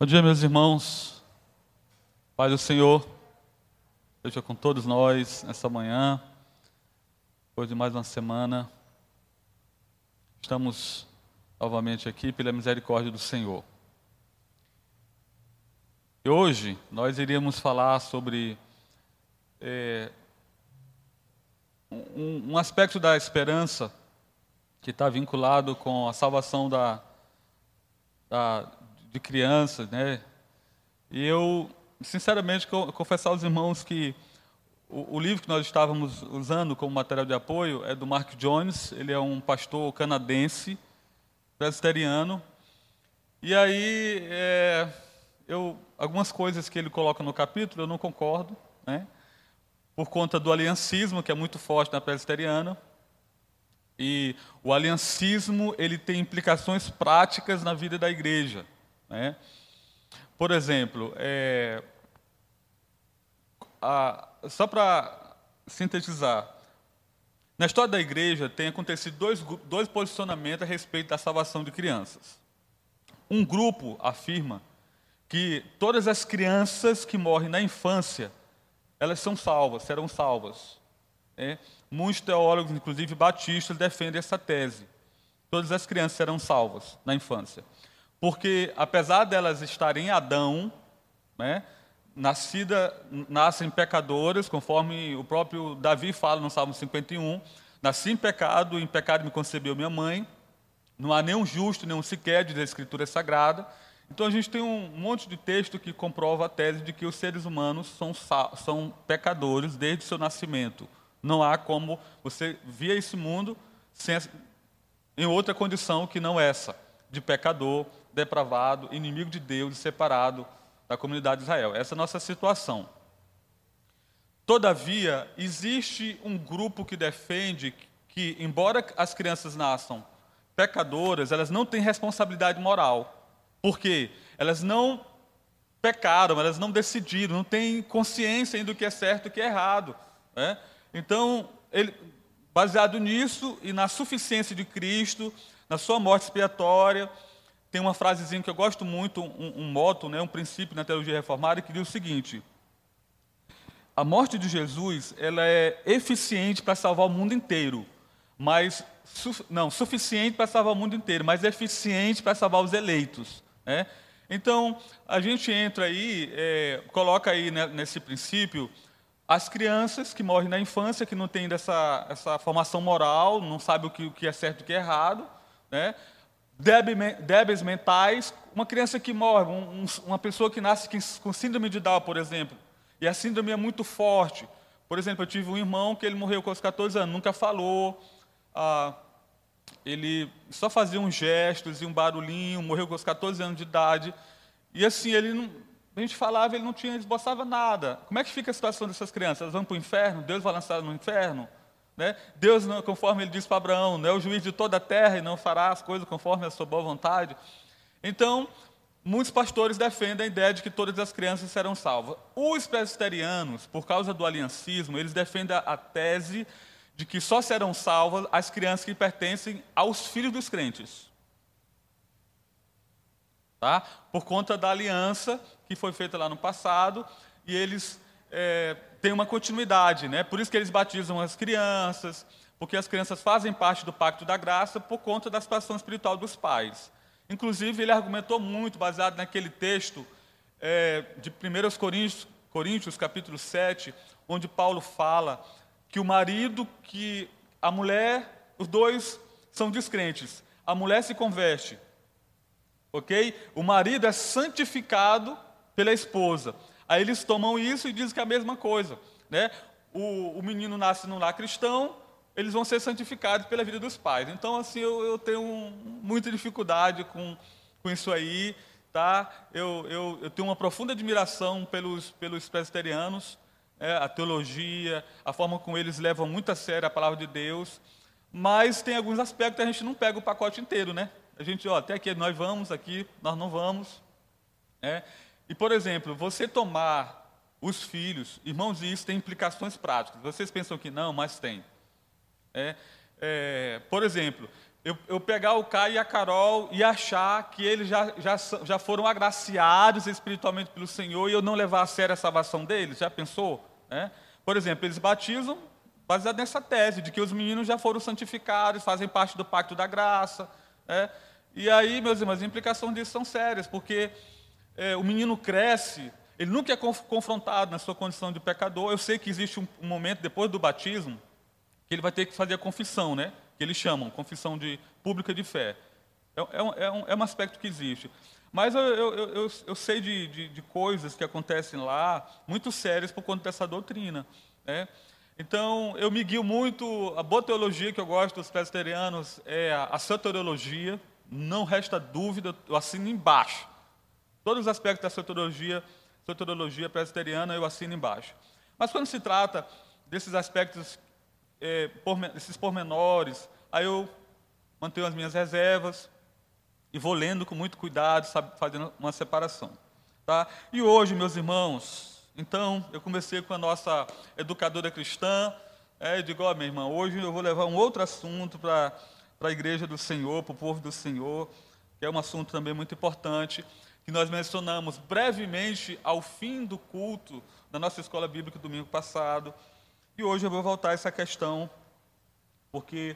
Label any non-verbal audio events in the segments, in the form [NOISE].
Bom dia, meus irmãos. Pai do Senhor, esteja com todos nós nessa manhã, depois de mais uma semana. Estamos novamente aqui pela misericórdia do Senhor. E hoje nós iríamos falar sobre é, um, um aspecto da esperança que está vinculado com a salvação da, da de crianças, né? E eu, sinceramente, confessar aos irmãos que o, o, livro que nós estávamos usando como material de apoio é do Mark Jones. Ele é um pastor canadense, presbiteriano. E aí, é, eu, algumas coisas que ele coloca no capítulo eu não concordo, né? Por conta do aliancismo que é muito forte na presbiteriana. E o aliancismo ele tem implicações práticas na vida da igreja. Né? Por exemplo, é, a, só para sintetizar, na história da igreja tem acontecido dois, dois posicionamentos a respeito da salvação de crianças. Um grupo afirma que todas as crianças que morrem na infância, elas são salvas, serão salvas. É? Muitos teólogos, inclusive batistas, defendem essa tese. Todas as crianças serão salvas na infância. Porque, apesar delas estarem em Adão, né, nascida, nascem pecadoras, conforme o próprio Davi fala no Salmo 51, nasci em pecado, em pecado me concebeu minha mãe, não há nenhum justo, nenhum sequer, diz a Escritura Sagrada. Então a gente tem um monte de texto que comprova a tese de que os seres humanos são, são pecadores desde o seu nascimento. Não há como você vir a esse mundo sem, em outra condição que não essa, de pecador, depravado, inimigo de Deus, separado da comunidade de Israel. Essa é a nossa situação. Todavia, existe um grupo que defende que, embora as crianças nasçam pecadoras, elas não têm responsabilidade moral. Por quê? Elas não pecaram, elas não decidiram, não têm consciência do que é certo e o que é errado. Né? Então, ele, baseado nisso e na suficiência de Cristo, na sua morte expiatória, tem uma frasezinha que eu gosto muito, um, um moto, né, um princípio na teologia reformada, que diz o seguinte: a morte de Jesus ela é eficiente para salvar o mundo inteiro, mas não suficiente para salvar o mundo inteiro, mas eficiente para salvar os eleitos. Né? Então a gente entra aí, é, coloca aí né, nesse princípio as crianças que morrem na infância, que não têm essa, essa formação moral, não sabem o que, o que é certo e o que é errado, né? débeis mentais, uma criança que morre, um, uma pessoa que nasce com síndrome de Down, por exemplo, e a síndrome é muito forte. Por exemplo, eu tive um irmão que ele morreu com os 14 anos, nunca falou, ah, ele só fazia uns gestos e um barulhinho, morreu com os 14 anos de idade, e assim, ele não, a gente falava, ele não tinha, esboçava nada. Como é que fica a situação dessas crianças? Elas vão para o inferno? Deus vai lançar no inferno? Né? Deus, conforme ele disse para Abraão, não é o juiz de toda a terra e não fará as coisas conforme a sua boa vontade. Então, muitos pastores defendem a ideia de que todas as crianças serão salvas. Os presbiterianos, por causa do aliancismo, eles defendem a tese de que só serão salvas as crianças que pertencem aos filhos dos crentes. Tá? Por conta da aliança que foi feita lá no passado, e eles é, tem uma continuidade, né? Por isso que eles batizam as crianças, porque as crianças fazem parte do pacto da graça por conta da situação espiritual dos pais. Inclusive, ele argumentou muito, baseado naquele texto é, de 1 Coríntios, Coríntios, capítulo 7, onde Paulo fala que o marido, que a mulher, os dois são descrentes. A mulher se converte, ok? O marido é santificado pela esposa. Aí eles tomam isso e dizem que é a mesma coisa. Né? O, o menino nasce num lar cristão, eles vão ser santificados pela vida dos pais. Então, assim, eu, eu tenho muita dificuldade com, com isso aí. Tá? Eu, eu, eu tenho uma profunda admiração pelos, pelos presbiterianos, é, a teologia, a forma como eles levam muito a sério a palavra de Deus, mas tem alguns aspectos que a gente não pega o pacote inteiro, né? A gente, ó, até aqui nós vamos, aqui nós não vamos. É. E, por exemplo, você tomar os filhos, irmãos, isso tem implicações práticas. Vocês pensam que não, mas tem. É, é, por exemplo, eu, eu, pegar o Caio e a Carol e achar que eles já, já, já foram agraciados espiritualmente pelo Senhor e eu não levar a sério a salvação deles? Já pensou? É? Por exemplo, eles batizam baseado nessa tese de que os meninos já foram santificados, fazem parte do pacto da graça. É? E aí, meus irmãos, as implicações disso são sérias, porque é, o menino cresce, ele nunca é confrontado na sua condição de pecador. Eu sei que existe um, momento depois do batismo que ele vai ter que fazer a confissão, né? que eles chamam, confissão de, pública de fé. É, é, um, é, um, é um aspecto que existe. Mas eu, eu, eu, eu sei de, de, de, coisas que acontecem lá, muito sérias por conta dessa doutrina. Né? Então, eu me guio muito, a boa teologia que eu gosto dos presbiterianos é a, a soteriologia, não resta dúvida, eu assino embaixo. Todos os aspectos da soteriologia, soteriologia presbiteriana eu assino embaixo. Mas quando se trata desses aspectos é, por, esses pormenores. Aí eu mantenho as minhas reservas e vou lendo com muito cuidado, sabe, fazendo uma separação. Tá? E hoje, meus irmãos, então, eu comecei com a nossa educadora cristã, é, eu digo, ó, minha irmã, hoje eu vou levar um outro assunto para a igreja do Senhor, para o povo do Senhor, que é um assunto também muito importante, que nós mencionamos brevemente ao fim do culto da nossa escola bíblica domingo passado, e hoje eu vou voltar a essa questão, porque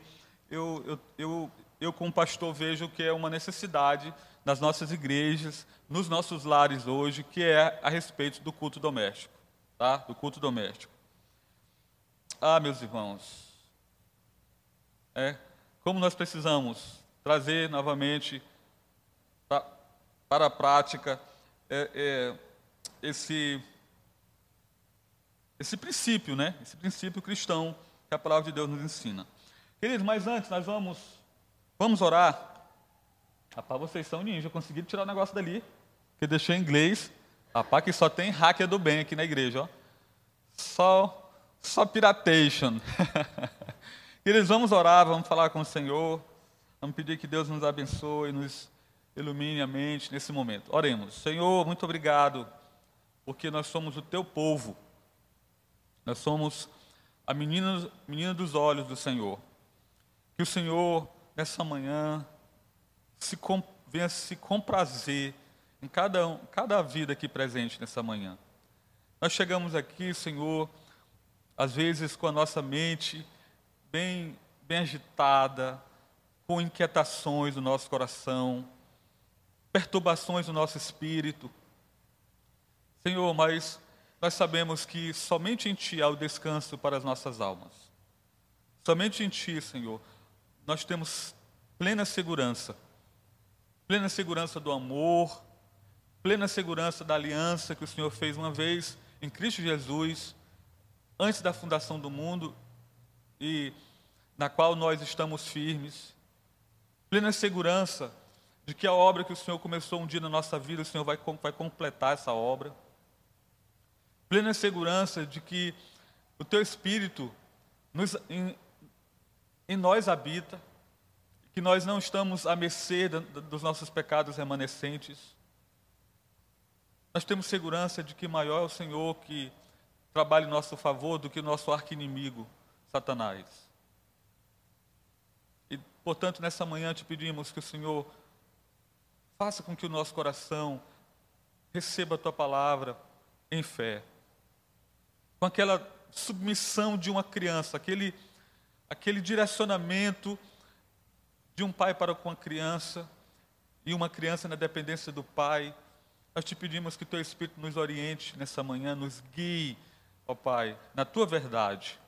eu, eu, eu, eu como pastor, vejo que é uma necessidade nas nossas igrejas, nos nossos lares hoje, que é a respeito do culto doméstico, tá? Do culto doméstico. Ah, meus irmãos, é como nós precisamos trazer novamente para a prática é, é, esse esse princípio, né? Esse princípio cristão que a palavra de Deus nos ensina. Queridos, mas antes nós vamos vamos orar. Rapaz, vocês são ninja, conseguiram tirar o negócio dali, que deixou em inglês. Rapaz, que só tem hacker do bem aqui na igreja, ó. Só, só piratation. [LAUGHS] Queridos, vamos orar, vamos falar com o Senhor. Vamos pedir que Deus nos abençoe, nos ilumine a mente nesse momento. Oremos. Senhor, muito obrigado, porque nós somos o teu povo. Nós somos a menina, menina dos olhos do Senhor. Que o Senhor, nessa manhã, se com, venha se comprazer em cada, cada vida aqui presente nessa manhã. Nós chegamos aqui, Senhor, às vezes com a nossa mente bem, bem agitada, com inquietações do nosso coração, perturbações do nosso espírito. Senhor, mas nós sabemos que somente em Ti há o descanso para as nossas almas. Somente em Ti, Senhor, nós temos plena segurança. Plena segurança do amor, plena segurança da aliança que o Senhor fez uma vez em Cristo Jesus, antes da fundação do mundo e na qual nós estamos firmes. Plena segurança de que a obra que o Senhor começou um dia na nossa vida, o Senhor vai, vai completar essa obra plena segurança de que o teu Espírito nos, em, em, nós habita, que nós não estamos à mercê dos nossos pecados remanescentes. Nós temos segurança de que maior é o Senhor que trabalha em nosso favor do que o nosso arqui-inimigo, Satanás. E, portanto, nessa manhã te pedimos que o Senhor faça com que o nosso coração receba a tua palavra em fé com aquela submissão de uma criança, aquele, aquele direcionamento de um pai para com a criança e uma criança na dependência do pai. Nós te pedimos que teu Espírito nos oriente nessa manhã, nos guie, ó Pai, na tua verdade.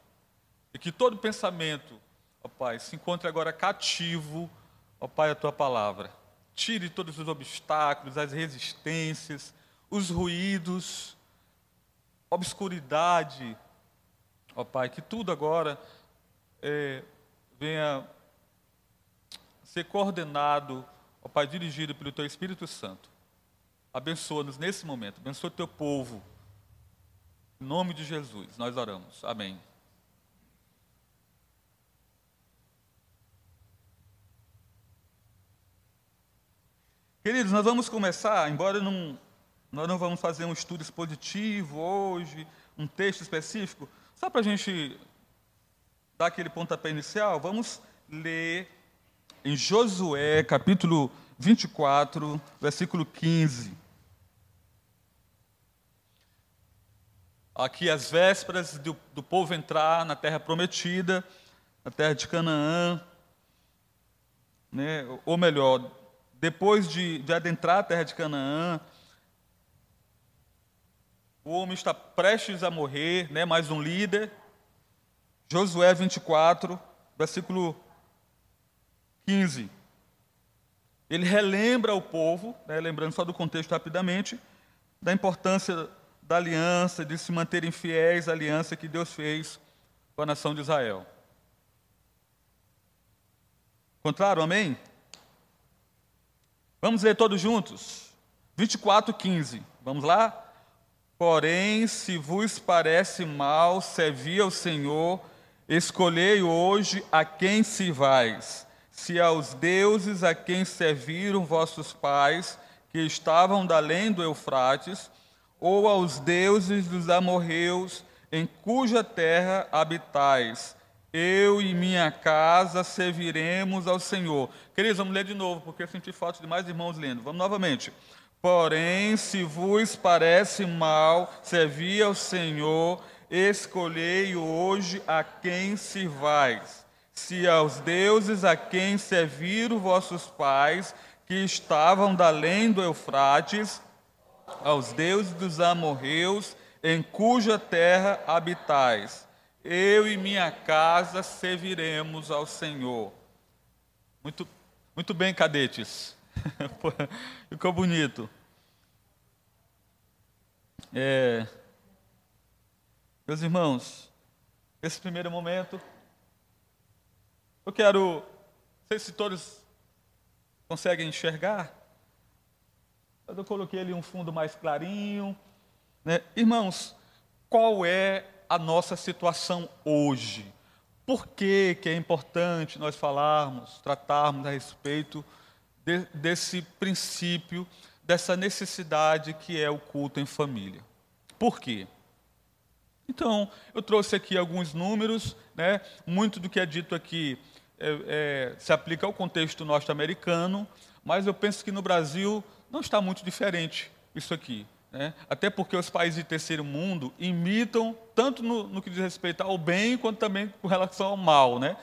E que todo pensamento, ó Pai, se encontre agora cativo, ó Pai, a tua palavra. Tire todos os obstáculos, as resistências, os ruídos, obscuridade. Ó Pai, que tudo agora é, venha ser coordenado, ó Pai, dirigido pelo Teu Espírito Santo. Abençoa-nos nesse momento, abençoa o Teu povo. Em nome de Jesus, nós oramos. Amém. Queridos, nós vamos começar, embora não, nós não vamos fazer um estudo expositivo hoje, um texto específico. Só para a gente dar aquele pontapé inicial, vamos ler em Josué, capítulo 24, versículo 15. Aqui as vésperas do, do povo entrar na terra prometida, na terra de Canaã, né? ou melhor, depois de, de adentrar a terra de Canaã, o homem está prestes a morrer, né? mais um líder. Josué 24, versículo 15. Ele relembra o povo, né? lembrando só do contexto rapidamente, da importância da aliança, de se manterem fiéis à aliança que Deus fez com a nação de Israel. Encontraram? Amém? Vamos ler todos juntos? 24, 15. Vamos lá? Porém, se vos parece mal servir ao Senhor, escolhei hoje a quem se vais, se aos deuses a quem serviram vossos pais, que estavam da além do Eufrates, ou aos deuses dos amorreus, em cuja terra habitais. Eu e minha casa serviremos ao Senhor. Queridos, vamos ler de novo, porque eu senti falta de mais irmãos lendo. Vamos novamente. Porém, se vos parece mal servir ao Senhor, escolhei hoje a quem servais. Se aos deuses a quem serviram vossos pais, que estavam da além do Eufrates, aos deuses dos amorreus, em cuja terra habitais. Eu e minha casa serviremos ao Senhor. Muito, muito bem, cadetes. [LAUGHS] Ficou bonito. É, meus irmãos, esse primeiro momento, eu quero, não sei se todos conseguem enxergar, eu coloquei ali um fundo mais clarinho. Né? Irmãos, qual é a nossa situação hoje? Por que, que é importante nós falarmos, tratarmos a respeito de, desse princípio, dessa necessidade que é o culto em família. Por quê? Então, eu trouxe aqui alguns números, né? muito do que é dito aqui é, é, se aplica ao contexto norte-americano, mas eu penso que no Brasil não está muito diferente isso aqui. Né? Até porque os países de terceiro mundo imitam, tanto no, no que diz respeito ao bem, quanto também com relação ao mal. Né?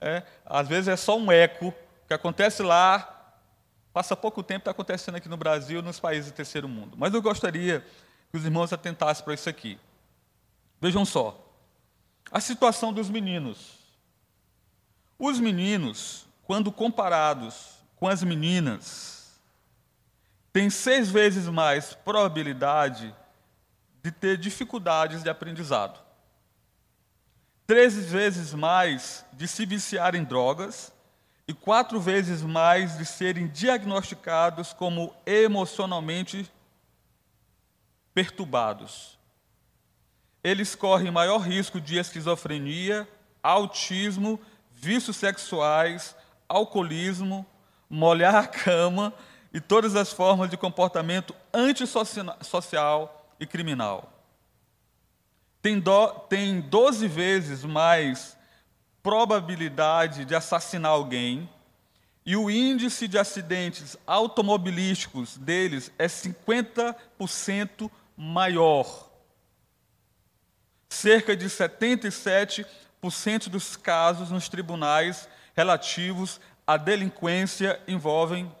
É, às vezes é só um eco que acontece lá, Passa pouco tempo, está acontecendo aqui no Brasil, nos países do terceiro mundo. Mas eu gostaria que os irmãos atentassem para isso aqui. Vejam só. A situação dos meninos. Os meninos, quando comparados com as meninas, têm seis vezes mais probabilidade de ter dificuldades de aprendizado, três vezes mais de se viciar em drogas e quatro vezes mais de serem diagnosticados como emocionalmente perturbados. Eles correm maior risco de esquizofrenia, autismo, vícios sexuais, alcoolismo, molhar a cama e todas as formas de comportamento antissocial e criminal. Tem, do, tem 12 vezes mais probabilidade de assassinar alguém e o índice de acidentes automobilísticos deles é 50% maior. Cerca de 77% dos casos nos tribunais relativos à delinquência envolvem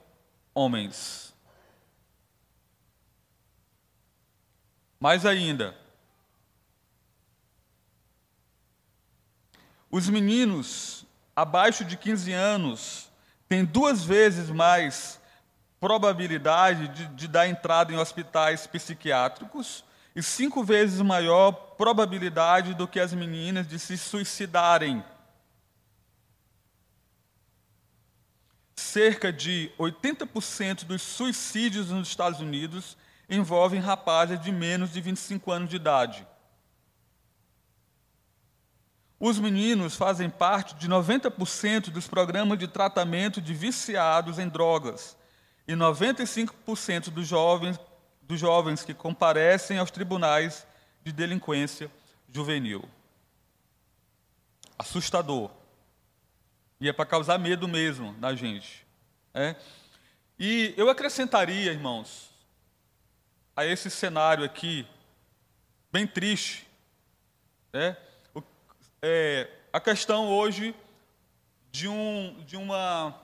homens. Mais ainda, Os meninos abaixo de 15 anos têm duas vezes mais probabilidade de, de dar entrada em hospitais psiquiátricos e cinco vezes maior probabilidade do que as meninas de se suicidarem. Cerca de 80% dos suicídios nos Estados Unidos envolvem rapazes de menos de 25 anos de idade. Os meninos fazem parte de 90% dos programas de tratamento de viciados em drogas e 95% dos jovens, dos jovens que comparecem aos tribunais de delinquência juvenil. Assustador. E é para causar medo mesmo na gente. É? E eu acrescentaria, irmãos, a esse cenário aqui, bem triste, é, é, a questão hoje de, um, de uma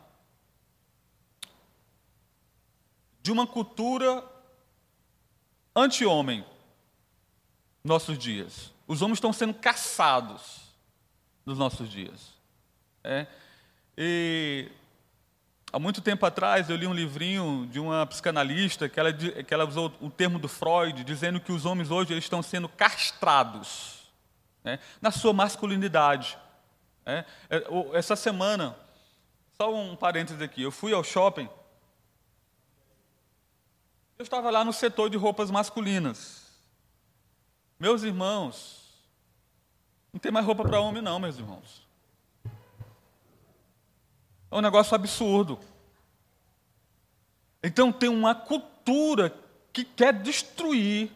de uma cultura anti-homem nossos dias. Os homens estão sendo caçados nos nossos dias. É? E há muito tempo atrás eu li um livrinho de uma psicanalista que ela, que ela usou o termo do Freud, dizendo que os homens hoje eles estão sendo castrados né, na sua masculinidade. É? é essa semana, só um parênteses aqui, eu fui ao shopping eu estava lá no setor de roupas masculinas. Meus irmãos, não tem mais roupa para homem, não, meus irmãos. É um negócio absurdo. Então tem uma cultura que quer destruir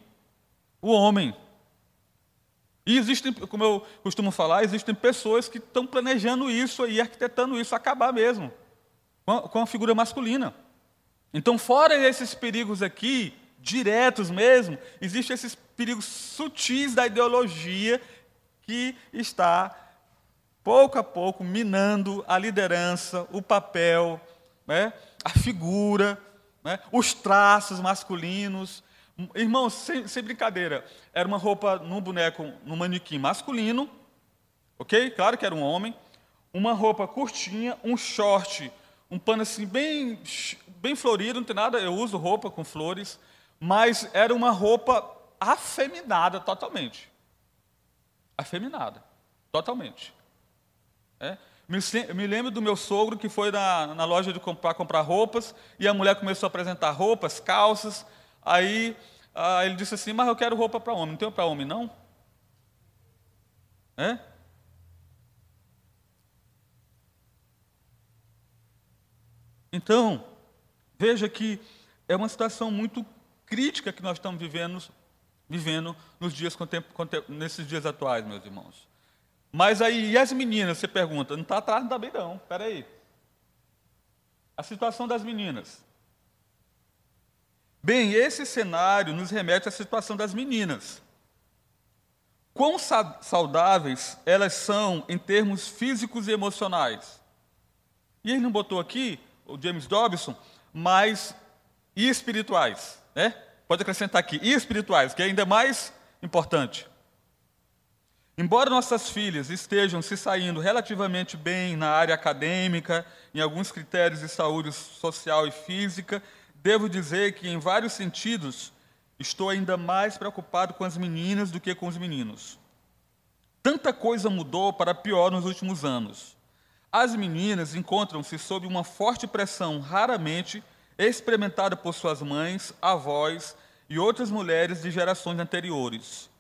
o homem. E existem, como eu costumo falar, existem pessoas que estão planejando isso e arquitetando isso acabar mesmo com a, figura masculina. Então, fora esses perigos aqui, diretos mesmo, existem esses perigos sutis da ideologia que está, pouco a pouco, minando a liderança, o papel, né, a figura, né, os traços masculinos. Irmãos, sem, sem, brincadeira, era uma roupa num boneco, num manequim masculino, ok? Claro que era um homem. Uma roupa curtinha, um short um pano assim bem, bem florido, não tem nada, eu uso roupa com flores, mas era uma roupa afeminada totalmente. Afeminada, totalmente. É? Me, lembro do meu sogro que foi na, na loja de comprar, comprar roupas e a mulher começou a apresentar roupas, calças. Aí ah, ele disse assim: Mas eu quero roupa para homem, não tenho para homem não? É? Então, veja que é uma situação muito crítica que nós estamos vivendo, vivendo nos dias nesses dias atuais, meus irmãos. Mas aí, e as meninas, você pergunta, não está atrás, não está bem não, espera aí. A situação das meninas. Bem, esse cenário nos remete à situação das meninas. Quão saudáveis elas são em termos físicos e emocionais? E ele não botou aqui o James Dobson, mas e espirituais, né? Pode acrescentar aqui, e espirituais, que é ainda mais importante. Embora nossas filhas estejam se saindo relativamente bem na área acadêmica, em alguns critérios de saúde social e física, devo dizer que, em vários sentidos, estou ainda mais preocupado com as meninas do que com os meninos. Tanta coisa mudou para pior nos últimos anos. As meninas encontram-se sob uma forte pressão, raramente experimentada por suas mães, avós e outras mulheres de gerações anteriores.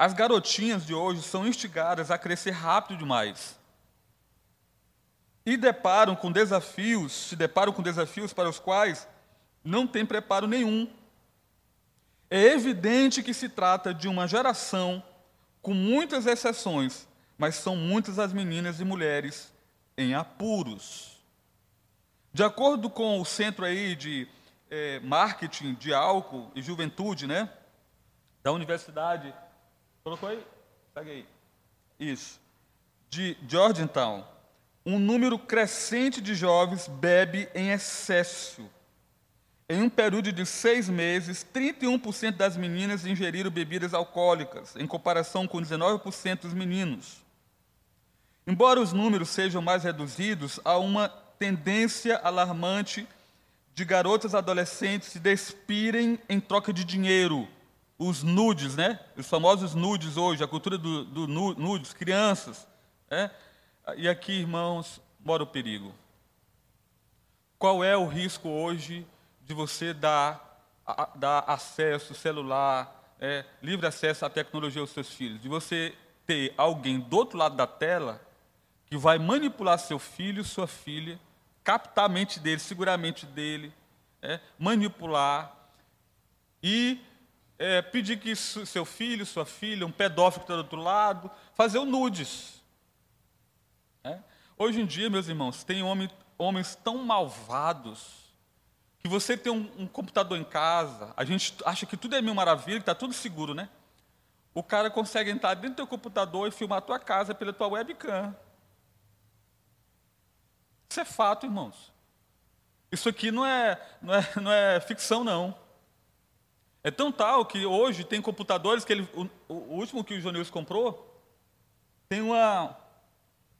As garotinhas de hoje são instigadas a crescer rápido demais. E deparam com desafios, se deparam com desafios para os quais não têm preparo nenhum. É evidente que se trata de uma geração com muitas exceções, mas são muitas as meninas e mulheres em apuros. De acordo com o centro aí de é, marketing de álcool e juventude, né? Da universidade. Colocou aí? Pega aí. Isso. De Georgetown. Um número crescente de jovens bebe em excesso. Em um período de seis meses, 31% das meninas ingeriram bebidas alcoólicas, em comparação com 19% dos meninos. Embora os números sejam mais reduzidos, há uma tendência alarmante de garotas adolescentes se despirem em troca de dinheiro. Os nudes, né? Os famosos nudes hoje, a cultura do, do nudes, crianças. Né? E aqui, irmãos, mora o perigo. Qual é o risco hoje de você dar, dar acesso celular, é, livre acesso à tecnologia aos seus filhos? De você ter alguém do outro lado da tela que vai manipular seu filho, sua filha, captar a mente dele, segurar a mente dele, é, manipular e é, pedir que seu filho, sua filha, um pedófilo que está do outro lado, fazer o nudes. É? Hoje em dia, meus irmãos, tem homem, homens tão malvados que você tem um, um, computador em casa, a gente acha que tudo é mil maravilha, que está tudo seguro, né? O cara consegue entrar dentro do teu computador e filmar a tua casa pela tua webcam. Isso é fato, irmãos. Isso aqui não é, não é, não é ficção, não. É tão tal que hoje tem computadores que ele, o, o último que o Jonils comprou tem uma,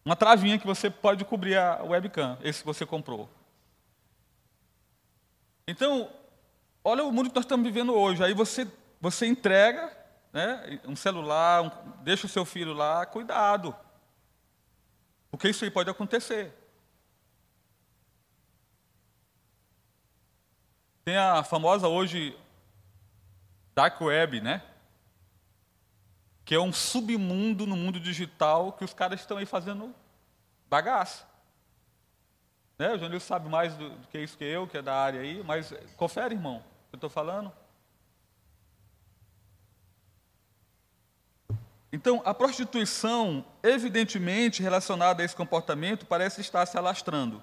uma travinha que você pode cobrir a webcam, esse que você comprou. Então, olha o mundo que nós estamos vivendo hoje. Aí você, você entrega né, um celular, um, deixa o seu filho lá, cuidado. Porque isso aí pode acontecer. Tem a famosa hoje Dark Web, né? Que é um submundo no mundo digital que os caras estão aí fazendo bagaça. Né? O Janil sabe mais do, do, que isso que eu, que é da área aí, mas confere, irmão, o que eu estou falando. Então, a prostituição, evidentemente relacionada a esse comportamento, parece estar se alastrando.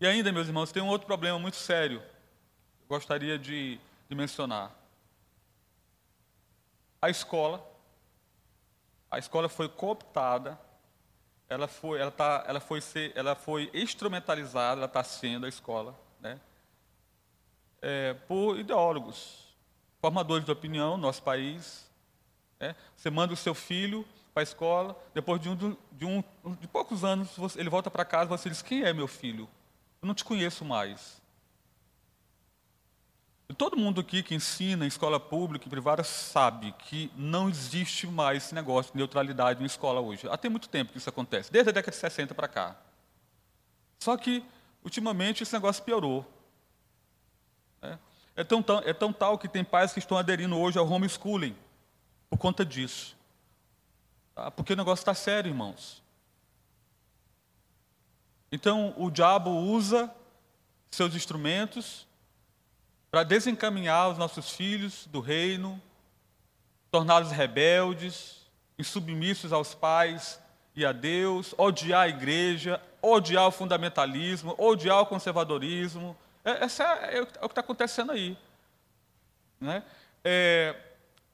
E ainda, meus irmãos, tem um outro problema muito sério, eu gostaria de, de mencionar. A escola, a escola foi cooptada ela foi, ela tá, ela foi, ser, ela foi instrumentalizada, ela está sendo a escola, né? É, por ideólogos, formadores de opinião no nosso país. Né? Você manda o seu filho para a escola, depois de, um, de, um, de poucos anos, ele volta para casa e você diz: Quem é meu filho? Eu não te conheço mais. Todo mundo aqui que ensina em escola pública e privada sabe que não existe mais esse negócio de neutralidade em escola hoje. Há tem muito tempo que isso acontece, desde a década de 60 para cá. Só que, ultimamente, esse negócio piorou. É, é, tão, é tão tal que tem pais que estão aderindo hoje ao homeschooling por conta disso. Tá? Porque o negócio está sério, irmãos. Então, o diabo usa seus instrumentos para desencaminhar os nossos filhos do reino, torná-los rebeldes, insubmissos aos pais e a Deus, odiar a igreja, odiar o fundamentalismo, odiar o conservadorismo. É, essa é, é o que está acontecendo aí. Né? É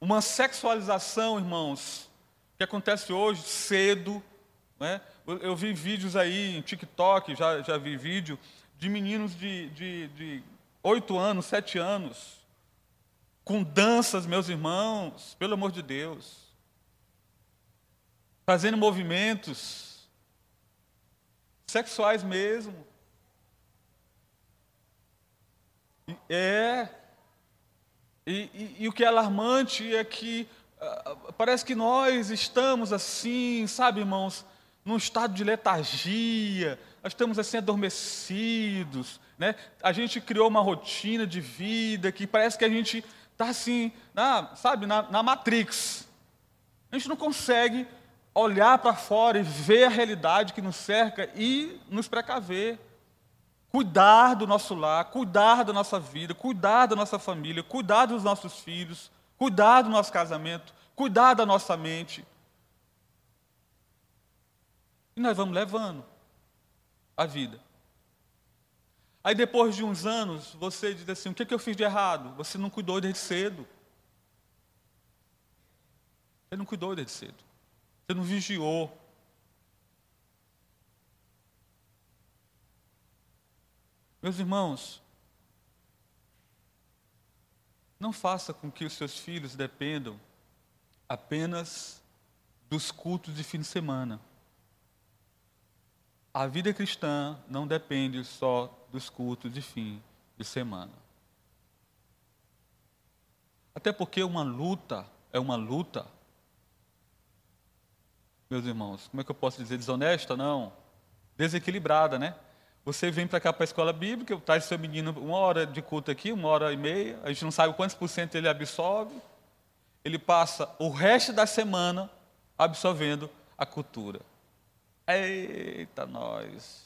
uma sexualização, irmãos, que acontece hoje cedo. Né? Eu vi vídeos aí em TikTok, já, já vi vídeo de meninos de, de, de oito anos, sete anos, com danças, meus irmãos, pelo amor de Deus, fazendo movimentos sexuais mesmo. É. E, e, e o que é alarmante é que uh, parece que nós estamos assim, sabe, irmãos, num estado de letargia, nós estamos assim adormecidos, né? A gente criou uma rotina de vida que parece que a gente está assim, na, sabe, na, na Matrix. A gente não consegue olhar para fora e ver a realidade que nos cerca e nos precaver. Cuidar do nosso lar, cuidar da nossa vida, cuidar da nossa família, cuidar dos nossos filhos, cuidar do nosso casamento, cuidar da nossa mente. E nós vamos levando a vida. Aí depois de uns anos, você diz assim: o que, é que eu fiz de errado? Você não cuidou desde cedo. Você não cuidou desde cedo. Você não vigiou. Meus irmãos, não faça com que os seus filhos dependam apenas dos cultos de fim de semana. A vida cristã não depende só dos cultos de fim de semana. Até porque uma luta é uma luta, meus irmãos, como é que eu posso dizer desonesta? Não, desequilibrada, né? Você vem para cá para a escola bíblica, traz seu menino uma hora de culto aqui, uma hora e meia, a gente não sabe quantos por cento ele absorve, ele passa o resto da semana absorvendo a cultura. Eita, nós!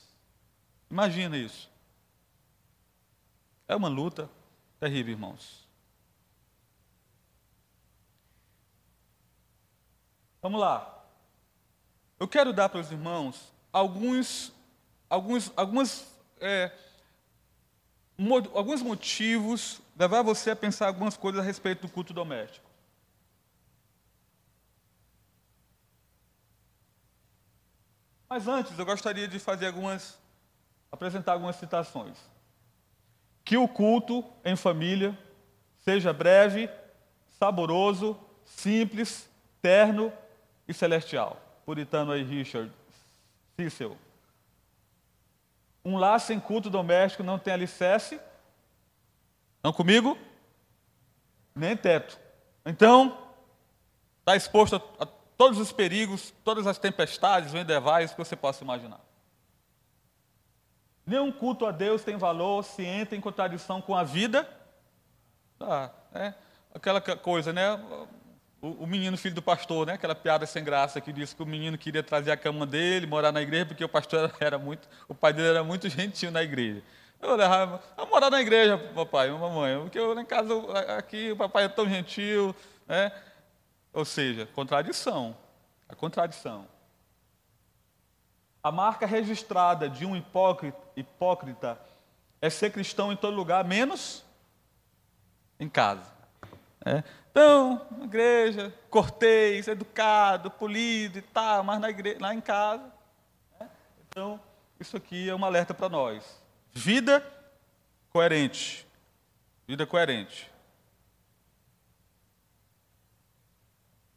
Imagina isso. É uma luta terrível, irmãos. Vamos lá. eu quero dar para os irmãos alguns, alguns, algumas, é, mo, alguns motivos, levar você a pensar algumas coisas a respeito do culto doméstico. Mas antes, eu gostaria de fazer algumas, apresentar algumas citações. Que o culto em família seja breve, saboroso, simples, terno e celestial. Puritano aí, Richard Cecil. Um lar sem culto doméstico não tem alicerce. Estão comigo? Nem teto. Então, está exposto a, todos os perigos, todas as tempestades, vendevais que você possa imaginar. Nenhum culto a Deus tem valor se entra em contradição com a vida. Ah, é aquela coisa, né? O, o, menino filho do pastor, né? Aquela piada sem graça que disse que o menino queria trazer a cama dele, morar na igreja, porque o pastor [LAUGHS] era muito, o pai dele era muito gentil na igreja. Eu levava a morar na igreja, papai, mamãe, porque eu em casa aqui o papai é tão gentil, né? Ou seja, contradição. A contradição. A marca registrada de um hipócrita é ser cristão em todo lugar, menos em casa. É. Então, na igreja, cortês, educado, polido e tal, mas na igreja, lá em casa. Né? Então, isso aqui é um alerta para nós. Vida coerente. Vida coerente.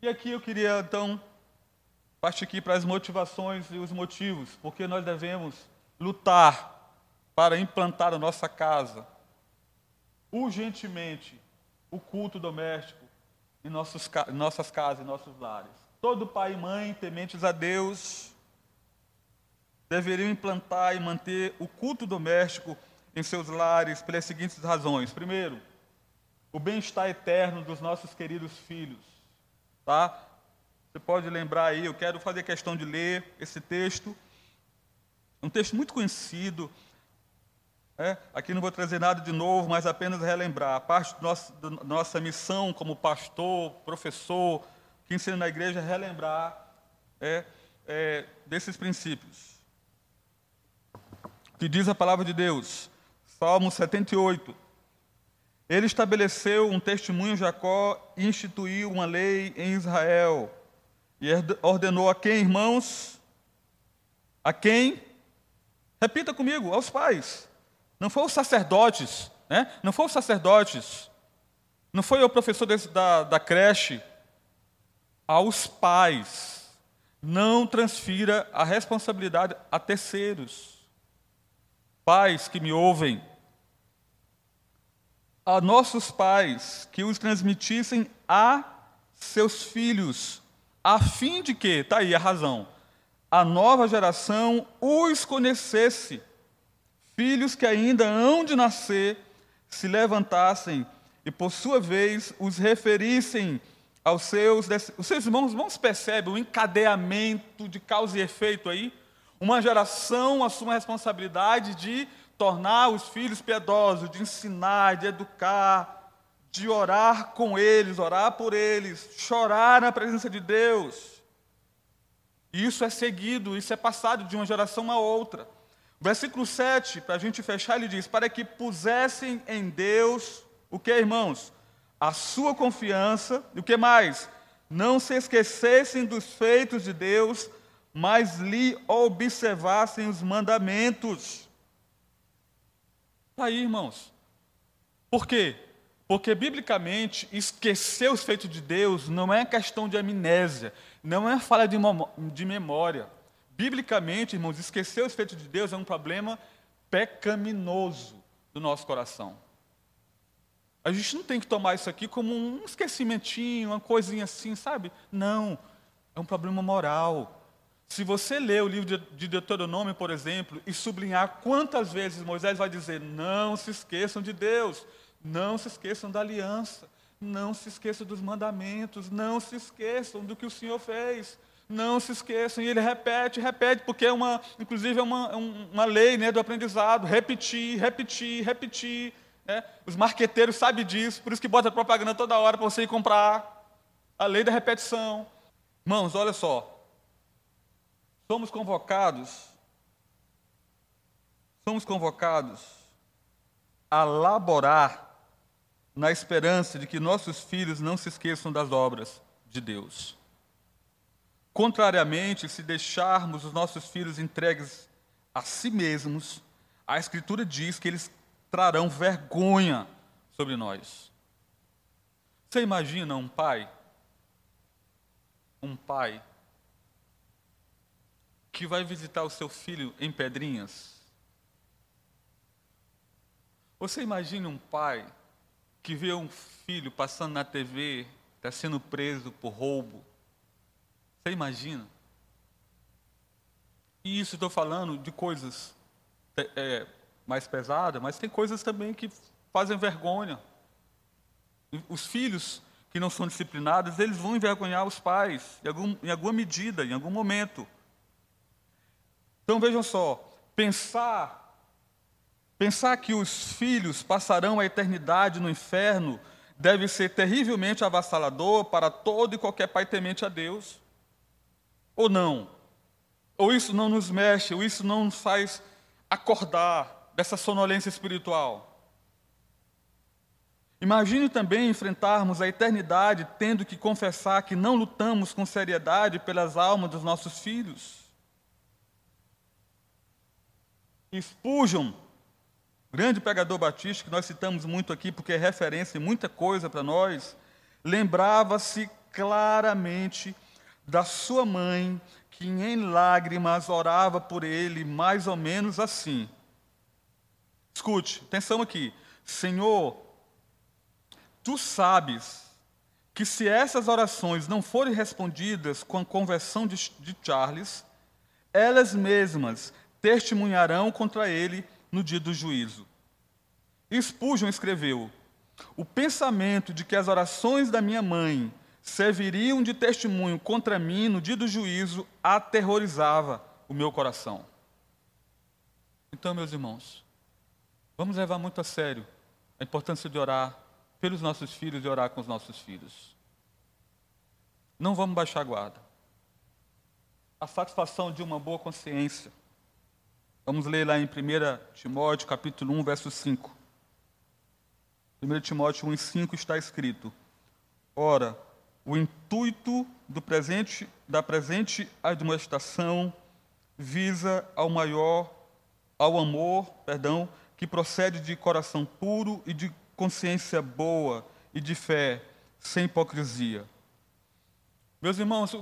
E aqui eu queria, então, partir aqui para as motivações e os motivos, porque nós devemos lutar para implantar na nossa casa, urgentemente, o culto doméstico em, nossos, em nossas casas, em nossos lares. Todo pai e mãe, tementes a Deus, deveriam implantar e manter o culto doméstico em seus lares pelas seguintes razões. Primeiro, o bem-estar eterno dos nossos queridos filhos. Tá? Você pode lembrar aí, eu quero fazer questão de ler esse texto. Um texto muito conhecido. É, aqui não vou trazer nada de novo, mas apenas relembrar. A parte da nossa missão como pastor, professor, que ensina na igreja, é relembrar é, é, desses princípios. Que diz a palavra de Deus, Salmo 78. Ele estabeleceu um testemunho em Jacó e instituiu uma lei em Israel. E ordenou a quem, irmãos? A quem? Repita comigo, aos pais. Não foi os sacerdotes, né? Não foi os sacerdotes. Não foi o professor desse, da, da creche. Aos pais. Não transfira a responsabilidade a terceiros. Pais que me ouvem, a nossos pais que os transmitissem a seus filhos, a fim de que, está aí a razão, a nova geração os conhecesse, filhos que ainda hão de nascer, se levantassem e, por sua vez, os referissem aos seus. Os seus irmãos, irmãos percebem o encadeamento de causa e efeito aí? Uma geração assume a responsabilidade de tornar os filhos piedosos, de ensinar, de educar, de orar com eles, orar por eles, chorar na presença de Deus. Isso é seguido, isso é passado de uma geração a outra. Versículo 7, para a gente fechar, ele diz: Para que pusessem em Deus, o que, irmãos? A sua confiança, e o que mais? Não se esquecessem dos feitos de Deus, mas lhe observassem os mandamentos. Está aí, irmãos. Por quê? Porque, biblicamente, esquecer os feitos de Deus não é questão de amnésia, não é falha de, de memória. Biblicamente, irmãos, esquecer os feitos de Deus é um problema pecaminoso do nosso coração. A gente não tem que tomar isso aqui como um esquecimentinho, uma coisinha assim, sabe? Não. É um problema moral. Se você ler o livro de Deuteronômio, por exemplo, e sublinhar quantas vezes Moisés vai dizer: não se esqueçam de Deus, não se esqueçam da aliança, não se esqueçam dos mandamentos, não se esqueçam do que o Senhor fez, não se esqueçam. E ele repete, repete, porque é uma, inclusive é uma, é uma lei né, do aprendizado: repetir, repetir, repetir. Né? Os marqueteiros sabem disso, por isso que bota propaganda toda hora para você ir comprar. A lei da repetição. Irmãos, olha só, somos convocados, somos convocados a laborar na esperança de que nossos filhos não se esqueçam das obras de Deus. Contrariamente, se deixarmos os nossos filhos entregues a si mesmos, a Escritura diz que eles trarão vergonha sobre nós. Você imagina um pai? Um pai que vai visitar o seu filho em Pedrinhas? Você imagina um pai que vê um filho passando na TV, está sendo preso por roubo? Você imagina? E isso estou falando de coisas é, é, mais pesadas, mas tem coisas também que fazem vergonha. Os filhos que não são disciplinados, eles vão envergonhar os pais, em, algum, em alguma medida, em algum momento. Então vejam só, pensar pensar que os filhos passarão a eternidade no inferno deve ser terrivelmente avassalador para todo e qualquer pai temente a Deus. Ou não? Ou isso não nos mexe, ou isso não nos faz acordar dessa sonolência espiritual? Imagine também enfrentarmos a eternidade tendo que confessar que não lutamos com seriedade pelas almas dos nossos filhos. Spurgeon, grande pregador batista, que nós citamos muito aqui porque é referência em muita coisa para nós, lembrava-se claramente da sua mãe, que em lágrimas orava por ele, mais ou menos assim. Escute, atenção aqui. Senhor, tu sabes que se essas orações não forem respondidas com a conversão de, de Charles, elas mesmas testemunharão contra ele no dia do juízo. Spurgeon escreveu: O pensamento de que as orações da minha mãe serviriam de testemunho contra mim no dia do juízo aterrorizava o meu coração. Então, meus irmãos, vamos levar muito a sério a importância de orar pelos nossos filhos e orar com os nossos filhos. Não vamos baixar a guarda. A satisfação de uma boa consciência. Vamos ler lá em 1 Timóteo, capítulo 1, verso 5. 1 Timóteo 1, 5 está escrito: Ora, o intuito presente, da presente admoestação visa ao maior, ao amor, perdão, que procede de coração puro e de consciência boa e de fé, sem hipocrisia. Meus irmãos,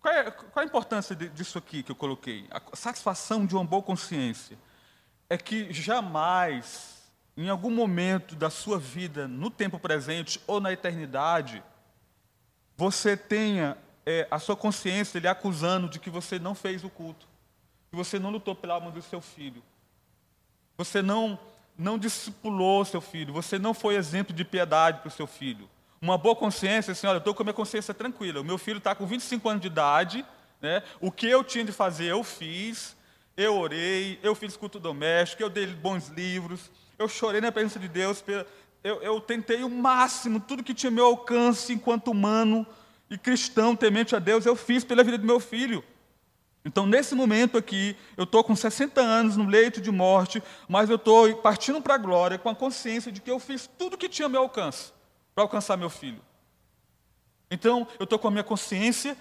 qual é, qual é a importância disso aqui que eu coloquei? A satisfação de uma boa consciência é que jamais, em algum momento da sua vida, no tempo presente ou na eternidade, você tenha é, a sua consciência lhe acusando de que você não fez o culto, que você não lutou pela alma do seu filho, você não não discipulou seu filho, você não foi exemplo de piedade para o seu filho. Uma boa consciência, assim, olha, eu estou com a minha consciência tranquila. O meu filho está com 25 anos de idade, né? o que eu tinha de fazer eu fiz, eu orei, eu fiz culto doméstico, eu dei bons livros, eu chorei na presença de Deus eu, eu tentei o máximo, tudo que tinha meu alcance enquanto humano e cristão, temente a Deus, eu fiz pela vida do meu filho. Então, nesse momento aqui, eu estou com 60 anos no leito de morte, mas eu estou partindo para a glória com a consciência de que eu fiz tudo que tinha meu alcance para alcançar meu filho. Então, eu estou com a minha consciência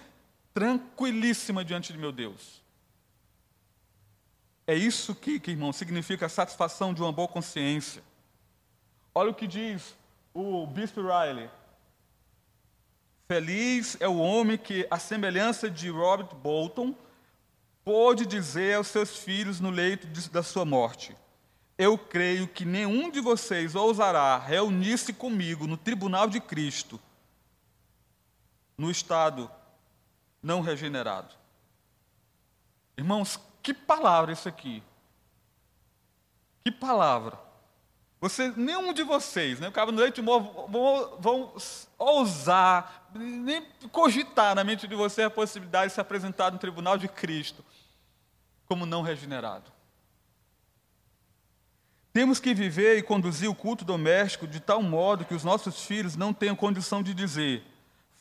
tranquilíssima diante de meu Deus. É isso que, que, irmão, significa a satisfação de uma boa consciência. Olha o que diz o Bispo Riley. Feliz é o homem que, à semelhança de Robert Bolton, pôde dizer aos seus filhos no leito de, da sua morte: Eu creio que nenhum de vocês ousará reunir-se comigo no tribunal de Cristo, no estado não regenerado. Irmãos, que palavra isso aqui? Que palavra? Você, nenhum de vocês, né, o cabo no leite morto, vão, vão ousar, nem cogitar na mente de você a possibilidade de se apresentar no tribunal de Cristo como não regenerado. Temos que viver e conduzir o culto doméstico de tal modo que os nossos filhos não tenham condição de dizer: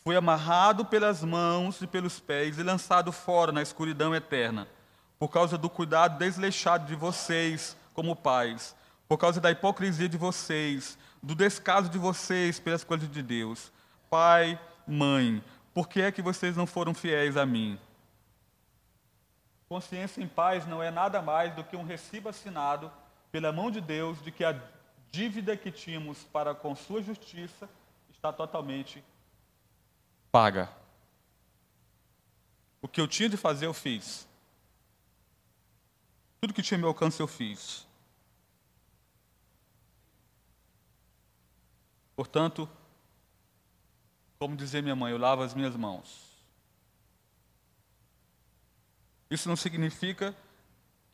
fui amarrado pelas mãos e pelos pés e lançado fora na escuridão eterna. por causa do cuidado desleixado de vocês como pais, por causa da hipocrisia de vocês, do descaso de vocês pelas coisas de Deus. Pai, mãe, por que é que vocês não foram fiéis a mim? Consciência em paz não é nada mais do que um recibo assinado pela mão de Deus de que a dívida que tínhamos para com sua justiça está totalmente paga. O que eu tinha de fazer, eu fiz. Tudo que tinha meu alcance, eu fiz. Portanto, como dizia minha mãe, eu lavo as minhas mãos. Isso não significa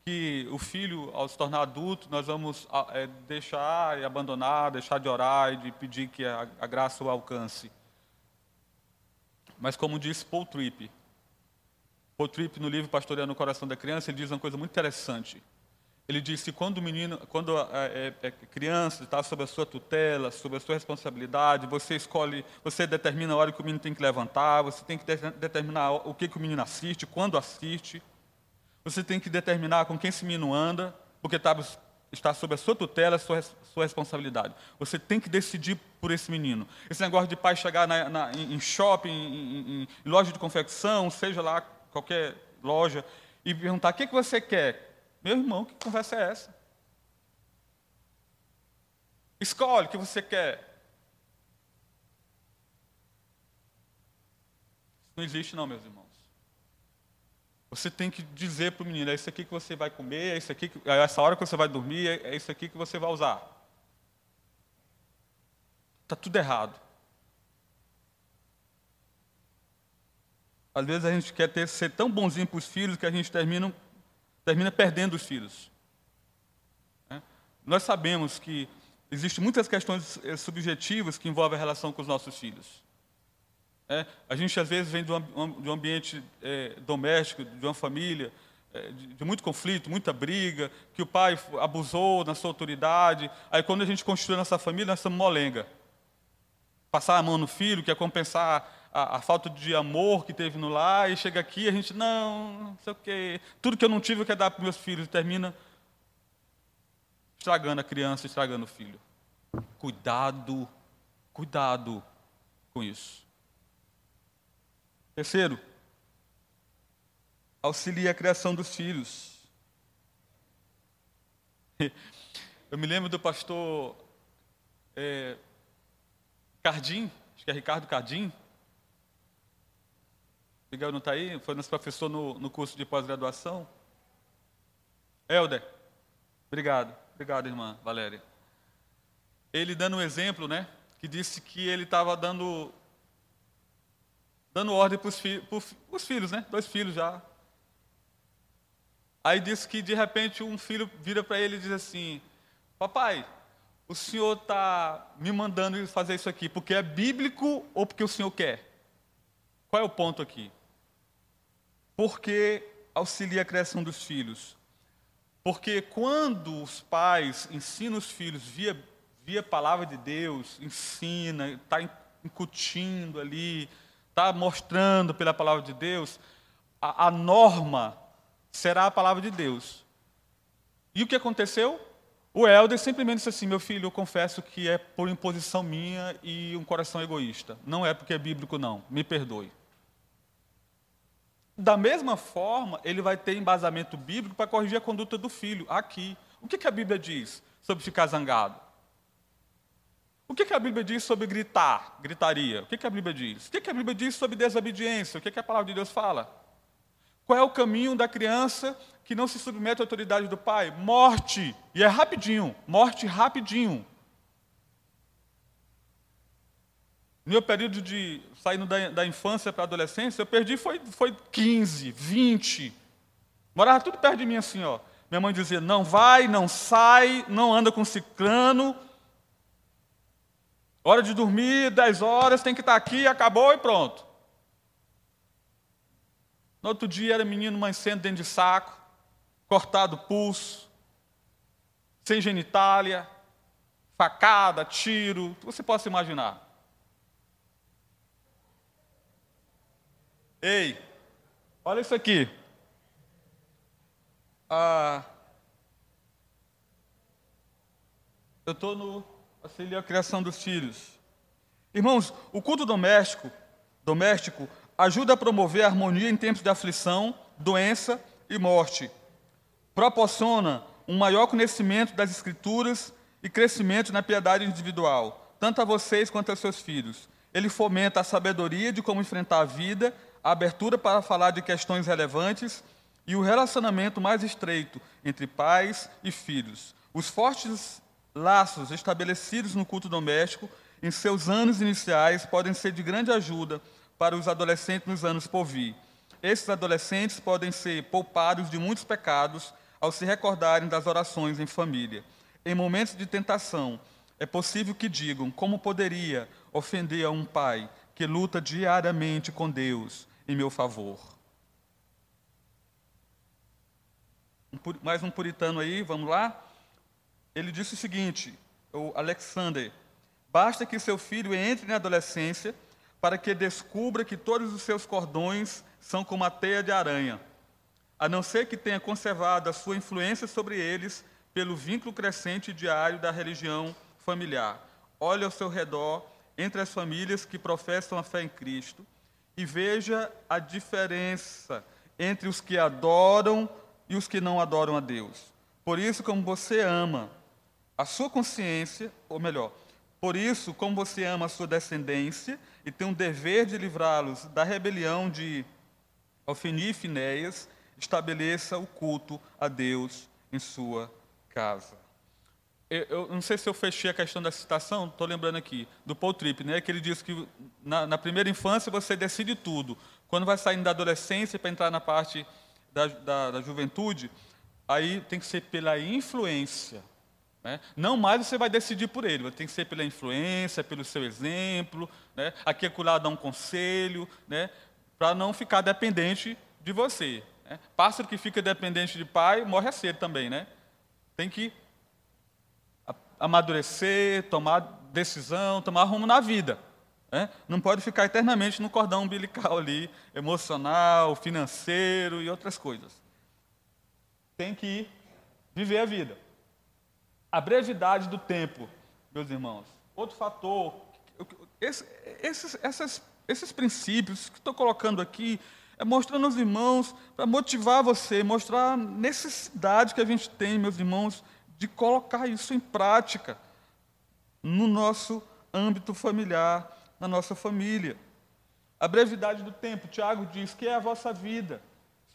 que o filho, ao se tornar adulto, nós vamos é, deixar e abandonar, deixar de orar e de pedir que a, a graça o alcance. Mas como disse Paul Tripp, Paul Tripp no livro Pastoreando o Coração da Criança, ele diz uma coisa muito interessante. Ele disse que quando o menino, quando é, é, é criança, está sob a sua tutela, sob a sua responsabilidade, você escolhe, você determina a hora que o menino tem que levantar, você tem que de determinar o que, que o menino assiste, quando assiste, você tem que determinar com quem esse menino anda, porque está, está sob a sua tutela, a sua, sua responsabilidade. Você tem que decidir por esse menino. Esse negócio de pai chegar na, na, em shopping, em, em, em, loja de confecção, seja lá qualquer loja, e perguntar: o que, que você quer? Meu irmão, que conversa é essa? Escolhe o que você quer. Não existe, não, meus irmãos. Você tem que dizer para o menino: é isso aqui que você vai comer, é isso aqui, que, é essa hora que você vai dormir, é, é isso aqui que você vai usar. Está tudo errado. Às vezes a gente quer ter, ser tão bonzinho para os filhos que a gente termina termina perdendo os filhos. É? Nós sabemos que existem muitas questões eh, subjetivas que envolvem a relação com os nossos filhos. É? A gente, às vezes, vem de um, de um ambiente é, doméstico, de uma família, é, de, de, muito conflito, muita briga, que o pai abusou na sua autoridade. Aí, quando a gente constitui nossa família, nós somos molenga. Passar a mão no filho, que é compensar a, a, falta de amor que teve no lar, e chega aqui a gente, não, não sei o quê. Tudo que eu não tive eu quero dar para meus filhos, termina estragando a criança, estragando o filho. Cuidado, cuidado com isso. Terceiro, auxilia a criação dos filhos. [LAUGHS] Eu me lembro do pastor é, Cardim, acho que é Ricardo Cardim, Miguel não está aí? Foi nosso professor no, no curso de pós-graduação. Helder, obrigado. Obrigado, irmã Valéria. Ele dando um exemplo, né? Que disse que ele estava dando dando ordem para os fi, filhos, né? Dois filhos já. Aí disse que de repente um filho vira para ele e diz assim: Papai, o senhor está me mandando fazer isso aqui porque é bíblico ou porque o senhor quer? Qual é o ponto aqui? Porque auxilia a criação dos filhos. Porque quando os pais ensinam os filhos via, via palavra de Deus, ensina, está incutindo ali, está mostrando pela palavra de Deus, a, a norma será a palavra de Deus. E o que aconteceu? O Helder simplesmente disse assim: Meu filho, eu confesso que é por imposição minha e um coração egoísta. Não é porque é bíblico, não. Me perdoe. Da mesma forma, ele vai ter embasamento bíblico para corrigir a conduta do filho, aqui. O que, que a Bíblia diz sobre ficar zangado? O que, a Bíblia diz sobre gritar, gritaria? O que, a Bíblia diz? O que, a Bíblia diz sobre desobediência? O que, que a palavra de Deus fala? Qual é o caminho da criança que não se submete à autoridade do pai? Morte. E é rapidinho. Morte rapidinho. No meu período de saindo da, da infância para a adolescência, eu perdi foi, foi 15, 20. Morava tudo perto de mim assim, ó. Minha mãe dizia: não vai, não sai, não anda com ciclano. Hora de dormir, 10 horas, tem que estar aqui, acabou e pronto. No outro dia era menino mancendo dentro de saco, cortado pulso, sem genitália, facada, tiro, você possa imaginar. Ei, olha isso aqui. a eu estou no auxílio à criação dos filhos. Irmãos, o culto doméstico, doméstico ajuda a promover a harmonia em tempos de aflição, doença e morte. Proporciona um maior conhecimento das Escrituras e crescimento na piedade individual, tanto a vocês quanto aos seus filhos. Ele fomenta a sabedoria de como enfrentar a vida, a abertura para falar de questões relevantes e o relacionamento mais estreito entre pais e filhos. Os fortes laços estabelecidos no culto doméstico em seus anos iniciais podem ser de grande ajuda para os adolescentes nos anos por vir. Esses adolescentes podem ser poupados de muitos pecados ao se recordarem das orações em família. Em momentos de tentação, é possível que digam como poderia ofender a um pai que luta diariamente com Deus em meu favor. mais um puritano aí, vamos lá? Ele disse o seguinte, o Alexander: basta que seu filho entre na adolescência para que descubra que todos os seus cordões são como a teia de aranha, a não ser que tenha conservado a sua influência sobre eles pelo vínculo crescente e diário da religião familiar. Olhe ao seu redor entre as famílias que professam a fé em Cristo e veja a diferença entre os que adoram e os que não adoram a Deus. Por isso, como você ama a sua consciência, ou melhor, por isso, como você ama a sua descendência e tem um dever de livrá-los da rebelião de Alfeni e Finéias, estabeleça o culto a Deus em sua casa. Eu, eu, não sei se eu fechei a questão da citação, estou lembrando aqui, do Paul Tripp, né, que ele diz que na, na primeira infância você decide tudo. Quando vai saindo da adolescência para entrar na parte da, da, da juventude, aí tem que ser pela influência. Né? Não mais você vai decidir por ele, tem que ser pela influência, pelo seu exemplo, né? aqui acolá dar um conselho, né? para não ficar dependente de você. Né? Pássaro que fica dependente de pai morre cedo também. Né? Tem que amadurecer, tomar decisão, tomar rumo na vida. Né? Não pode ficar eternamente no cordão umbilical [LAUGHS] ali, emocional, financeiro e outras coisas. Tem que viver a vida. A brevidade do tempo, meus irmãos. Outro fator, esse, esses, essas, esses princípios que estou colocando aqui, é mostrando aos irmãos, para motivar você, mostrar a necessidade que a gente tem, meus irmãos, de colocar isso em prática no nosso âmbito familiar, na nossa família. A brevidade do tempo, Tiago diz que é a vossa vida.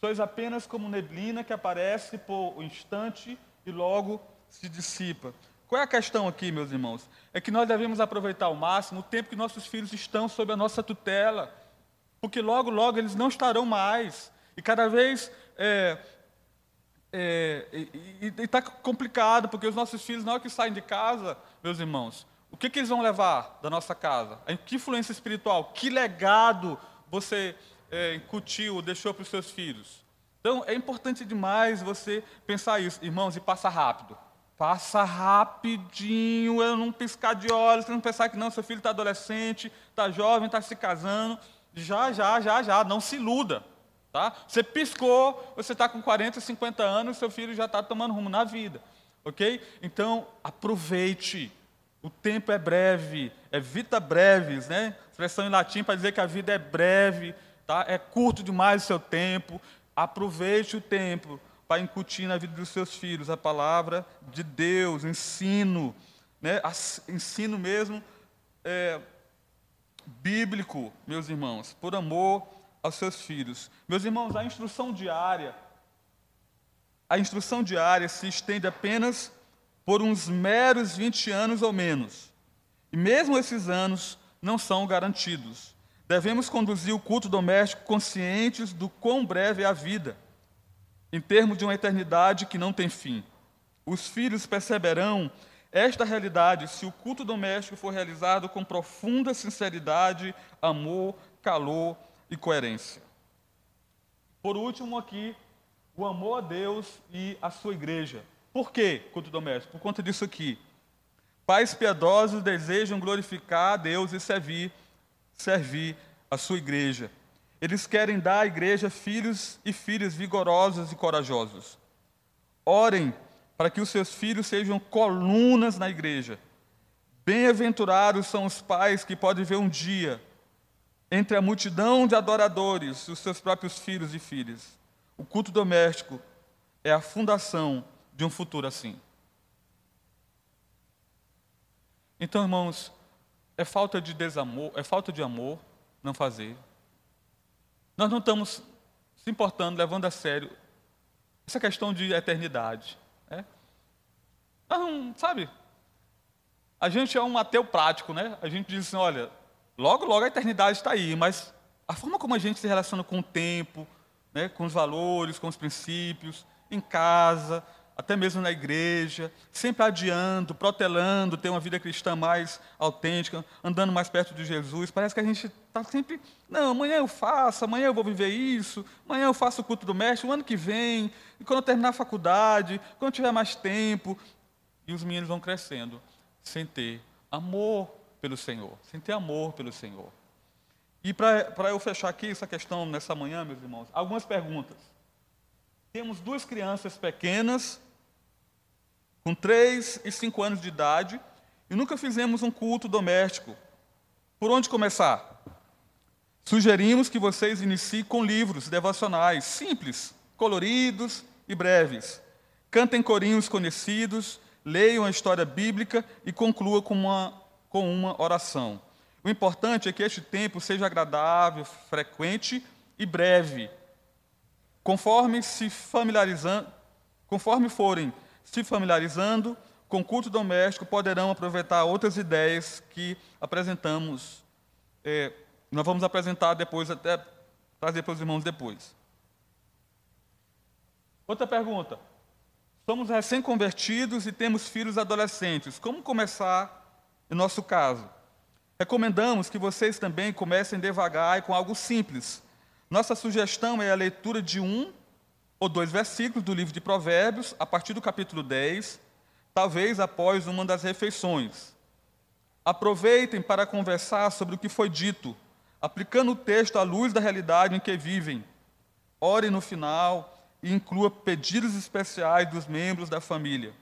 Sois apenas como neblina que aparece por um instante e logo se dissipa. Qual é a questão aqui, meus irmãos? É que nós devemos aproveitar ao máximo o tempo que nossos filhos estão sob a nossa tutela, porque logo, logo eles não estarão mais. E cada vez é, é, e está complicado, porque os nossos filhos, na hora que saem de casa, meus irmãos, o que, que eles vão levar da nossa casa? Que influência espiritual? Que legado você é, incutiu, deixou para os seus filhos? Então, é importante demais você pensar isso. Irmãos, e passa rápido. Passa rapidinho, eu não piscar de olhos, você não pensar que não, seu filho está adolescente, está jovem, está se casando. Já, já, já, já, não se iluda. Tá? Você piscou, você está com 40, 50 anos, seu filho já está tomando rumo na vida. Ok? Então, aproveite. O tempo é breve, é vita breves, né? Expressão em latim para dizer que a vida é breve, tá? É curto demais o seu tempo. Aproveite o tempo para incutir na vida dos seus filhos a palavra de Deus, ensino, né? Ensino mesmo é, bíblico, meus irmãos, por amor aos seus filhos. Meus irmãos, a instrução diária, a instrução diária se estende apenas por uns meros 20 anos ou menos. E mesmo esses anos não são garantidos. Devemos conduzir o culto doméstico conscientes do quão breve é a vida, em termos de uma eternidade que não tem fim. Os filhos perceberão esta realidade se o culto doméstico for realizado com profunda sinceridade, amor, calor e coerência. Por último, aqui, o amor a Deus e a sua igreja. Por que culto doméstico? Por conta disso aqui. Pais piedosos desejam glorificar a Deus e servir, servir a sua igreja. Eles querem dar à igreja filhos e filhas vigorosos e corajosos. Orem para que os seus filhos sejam colunas na igreja. Bem-aventurados são os pais que podem ver um dia, entre a multidão de adoradores, os seus próprios filhos e filhas. O culto doméstico é a fundação de um futuro assim. Então, irmãos, é falta de desamor, é falta de amor não fazer. Nós não estamos se importando, levando a sério essa questão de eternidade. Né? Nós não, sabe? A gente é um ateu prático, né? A gente diz assim, olha, logo, logo a eternidade está aí, mas a forma como a gente se relaciona com o tempo, né, com os valores, com os princípios, em casa, até mesmo na igreja, sempre adiando, protelando, ter uma vida cristã mais autêntica, andando mais perto de Jesus. Parece que a gente está sempre, não, amanhã eu faço, amanhã eu vou viver isso, amanhã eu faço o culto do mestre, o ano que vem, quando eu terminar a faculdade, quando eu tiver mais tempo. E os meninos vão crescendo sem ter amor pelo Senhor, sem ter amor pelo Senhor. E para eu fechar aqui essa questão nessa manhã, meus irmãos, algumas perguntas. Temos duas crianças pequenas com 3 e 5 anos de idade, e nunca fizemos um culto doméstico. Por onde começar? Sugerimos que vocês iniciem com livros devocionais simples, coloridos e breves. Cantem corinhos conhecidos, leiam a história bíblica e conclua com uma, com uma oração. O importante é que este tempo seja agradável, frequente e breve. Conforme se familiarizando, conforme forem se familiarizando com o culto doméstico, poderão aproveitar outras ideias que apresentamos. É, nós vamos apresentar depois, até trazer para os irmãos depois. Outra pergunta. Somos recém-convertidos e temos filhos adolescentes. Como começar em nosso caso? Recomendamos que vocês também comecem devagar e com algo simples. Nossa sugestão é a leitura de um ou dois versículos do livro de Provérbios, a partir do capítulo 10, talvez após uma das refeições. Aproveitem para conversar sobre o que foi dito, aplicando o texto à luz da realidade em que vivem. Ore no final e inclua pedidos especiais dos membros da família.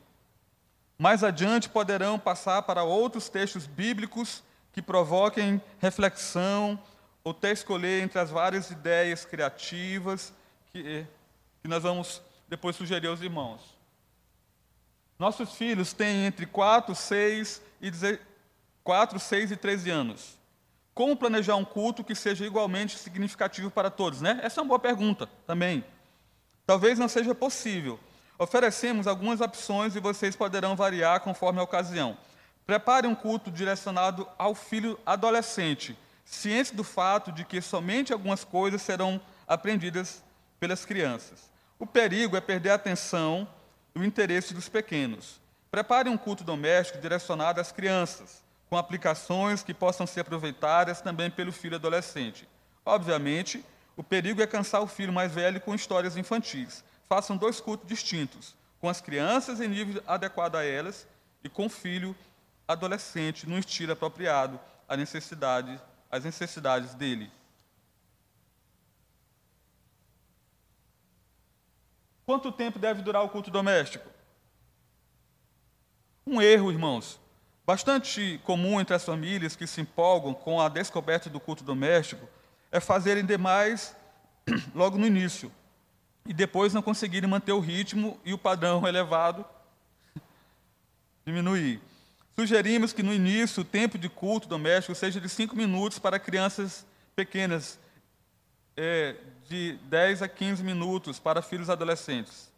Mais adiante poderão passar para outros textos bíblicos que provoquem reflexão, ou até escolher entre as várias ideias criativas que que nós vamos depois sugerir aos irmãos. Nossos filhos têm entre 4, 6 e 4, 6 e 13 anos. Como planejar um culto que seja igualmente significativo para todos, né? Essa é uma boa pergunta também. Talvez não seja possível. Oferecemos algumas opções e vocês poderão variar conforme a ocasião. Prepare um culto direcionado ao filho adolescente, ciente do fato de que somente algumas coisas serão aprendidas pelas crianças. O perigo é perder a atenção e o interesse dos pequenos. Prepare um culto doméstico direcionado às crianças, com aplicações que possam ser aproveitadas também pelo filho adolescente. Obviamente, o perigo é cansar o filho mais velho com histórias infantis. Façam dois cultos distintos, com as crianças em nível adequado a elas e com o filho adolescente num estilo apropriado às necessidades, às necessidades dele. Quanto tempo deve durar o culto doméstico? Um erro, irmãos, bastante comum entre as famílias que se empolgam com a descoberta do culto doméstico é fazerem demais [CLEARS THROAT] logo no início e depois não conseguirem manter o ritmo e o padrão elevado [LAUGHS] diminuir. Sugerimos que no início o tempo de culto doméstico seja de cinco minutos para crianças pequenas, é, de 10 a 15 minutos para filhos adolescentes.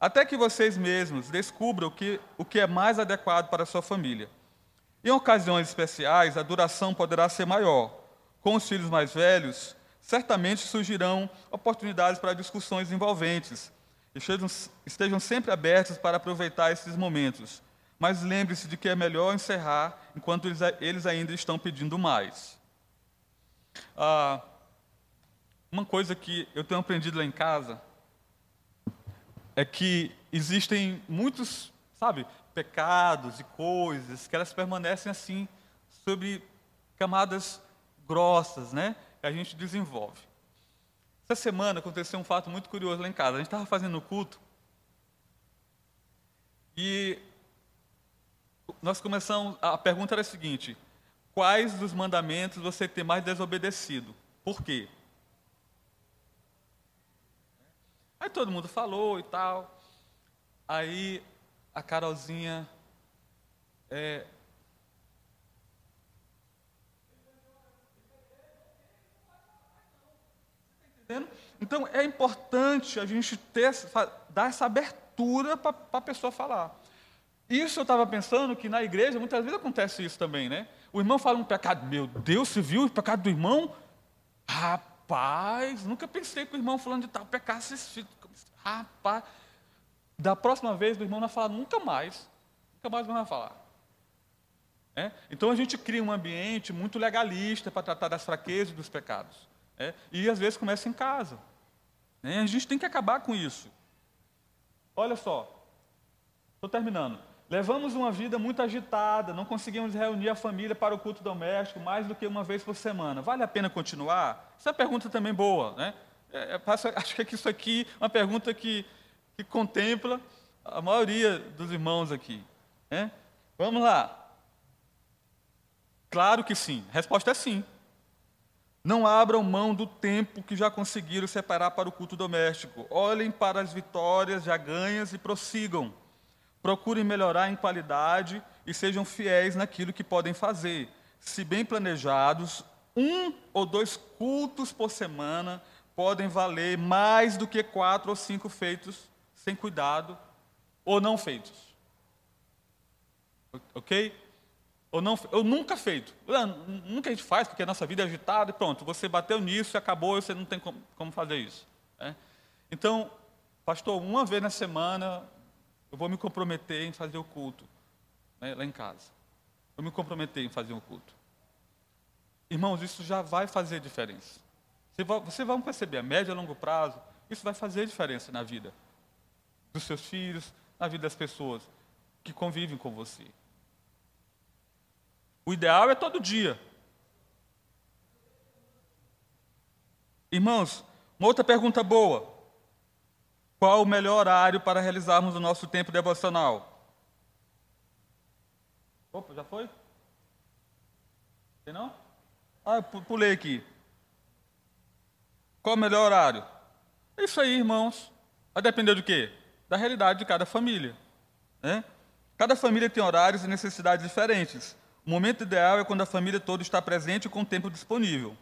Até que vocês mesmos descubram o que, o que é mais adequado para a sua família. Em ocasiões especiais, a duração poderá ser maior. Com os filhos mais velhos, certamente surgirão oportunidades para discussões envolventes. Estejam, estejam sempre abertos para aproveitar esses momentos. Mas lembre-se de que é melhor encerrar enquanto eles, eles ainda estão pedindo mais. Ah, uma coisa que eu tenho aprendido lá em casa é que existem muitos, sabe, pecados e coisas que elas permanecem assim sobre camadas grossas, né? Que a gente desenvolve. Essa semana aconteceu um fato muito curioso lá em casa. A gente estava fazendo o culto E nós começamos, a pergunta era a seguinte: quais dos mandamentos você tem mais desobedecido? Por quê? Aí todo mundo falou e tal. Aí a Carolzinha é, Então é importante a gente ter, dar essa abertura para a pessoa falar. Isso eu estava pensando que na igreja muitas vezes acontece isso também, né? O irmão fala um pecado, meu Deus, você viu o pecado do irmão? Rapaz, nunca pensei que o irmão falando de tal pecasse esse Da próxima vez o irmão não vai falar nunca mais. Nunca mais vai falar. É? Então a gente cria um ambiente muito legalista para tratar das fraquezas e dos pecados. É? E às vezes começa em casa. É? A gente tem que acabar com isso. Olha só, estou terminando. Levamos uma vida muito agitada, não conseguimos reunir a família para o culto doméstico mais do que uma vez por semana. Vale a pena continuar? Essa é pergunta também boa. Né? É, é [LAUGHS] acho que isso aqui é uma pergunta que, que contempla a maioria dos irmãos aqui. Né? Vamos lá. Claro que sim. A resposta é sim. Não abram mão do tempo que já conseguiram separar para o culto doméstico. Olhem para as vitórias já ganhas e prossigam. Procurem melhorar em qualidade e sejam fiéis naquilo que podem fazer. Se bem planejados, um ou dois cultos por semana podem valer mais do que quatro ou cinco feitos sem cuidado ou não feitos. Ok? Ou, não, ou nunca feito. Nunca a gente faz, porque a nossa vida é agitada e pronto, você bateu nisso e acabou, você não tem como, como fazer isso. Né? Então, pastor, uma vez na semana eu vou me comprometer em fazer o culto né, lá em casa. Eu me comprometer em fazer o culto. Irmãos, isso já vai fazer diferença. Você vai, você vai perceber, a médio e a longo prazo, isso vai fazer diferença na vida dos seus filhos, na vida das pessoas que convivem com você. O ideal é todo dia. Irmãos, uma outra pergunta boa. Qual o melhor horário para realizarmos o nosso tempo devocional? Opa, já foi? Tem não? Ah, eu pulei aqui. Qual o melhor horário? É isso aí, irmãos. Vai depender do quê? Da realidade de cada família. Né? Cada família tem horários e necessidades diferentes. O momento ideal é quando a família toda está presente e com tempo disponível.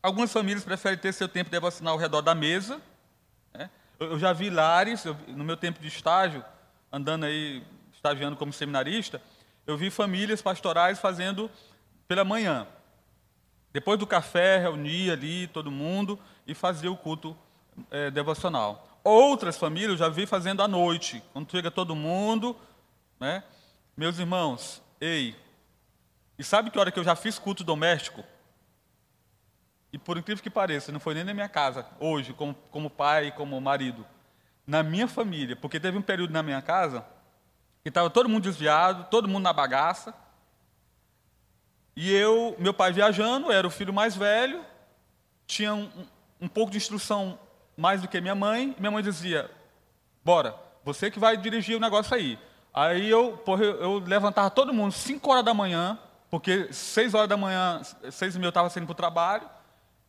Algumas famílias preferem ter seu tempo devocional ao redor da mesa. Né? Eu já vi lares, eu, no meu tempo de estágio, andando aí, estagiando como seminarista, eu vi famílias pastorais fazendo pela manhã. Depois do café, reunia ali todo mundo e fazia o culto é, devocional. Outras famílias eu já vi fazendo à noite, quando chega todo mundo. Né? Meus irmãos, ei, e sabe que hora que eu já fiz culto doméstico? E por incrível que pareça, não foi nem na minha casa, hoje, como, como pai, como marido. Na minha família, porque teve um período na minha casa que estava todo mundo desviado, todo mundo na bagaça. E eu, meu pai viajando, era o filho mais velho, tinha um, um pouco de instrução mais do que minha mãe. Minha mãe dizia: Bora, você que vai dirigir o negócio aí. Aí eu, porra, eu, levantava todo mundo, 5 horas da manhã, porque seis horas da manhã, seis e meia eu estava saindo para o trabalho,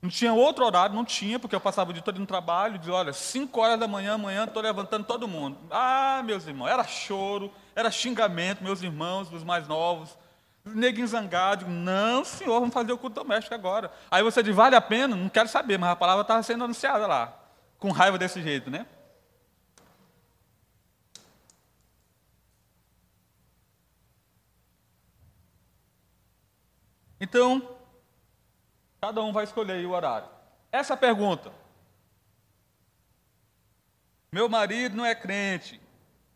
não tinha outro horário, não tinha, porque eu passava o dia todo no trabalho, dizia, olha, cinco horas da manhã, amanhã estou levantando todo mundo. Ah, meus irmãos, era choro, era xingamento, meus irmãos, os mais novos, neguinho zangado, não, senhor, vamos fazer o culto doméstico agora. Aí você diz, vale a pena? Não quero saber, mas a palavra estava sendo anunciada lá, com raiva desse jeito, né? Então, cada um vai escolher o horário. Essa pergunta. Meu marido não é crente.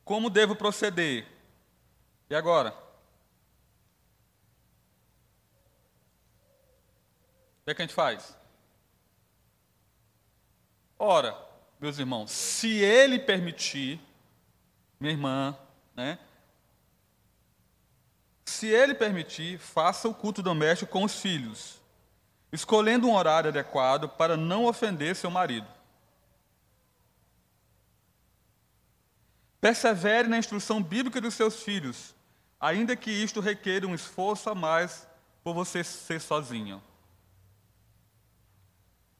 Como devo proceder? E agora? Que, é que a gente faz? Ora, meus irmãos, se ele permitir, minha irmã, né? Se ele permitir, faça o culto doméstico com os filhos, escolhendo um horário adequado para não ofender seu marido. Persevere na instrução bíblica dos seus filhos, ainda que isto requeira um esforço a mais por você ser sozinho.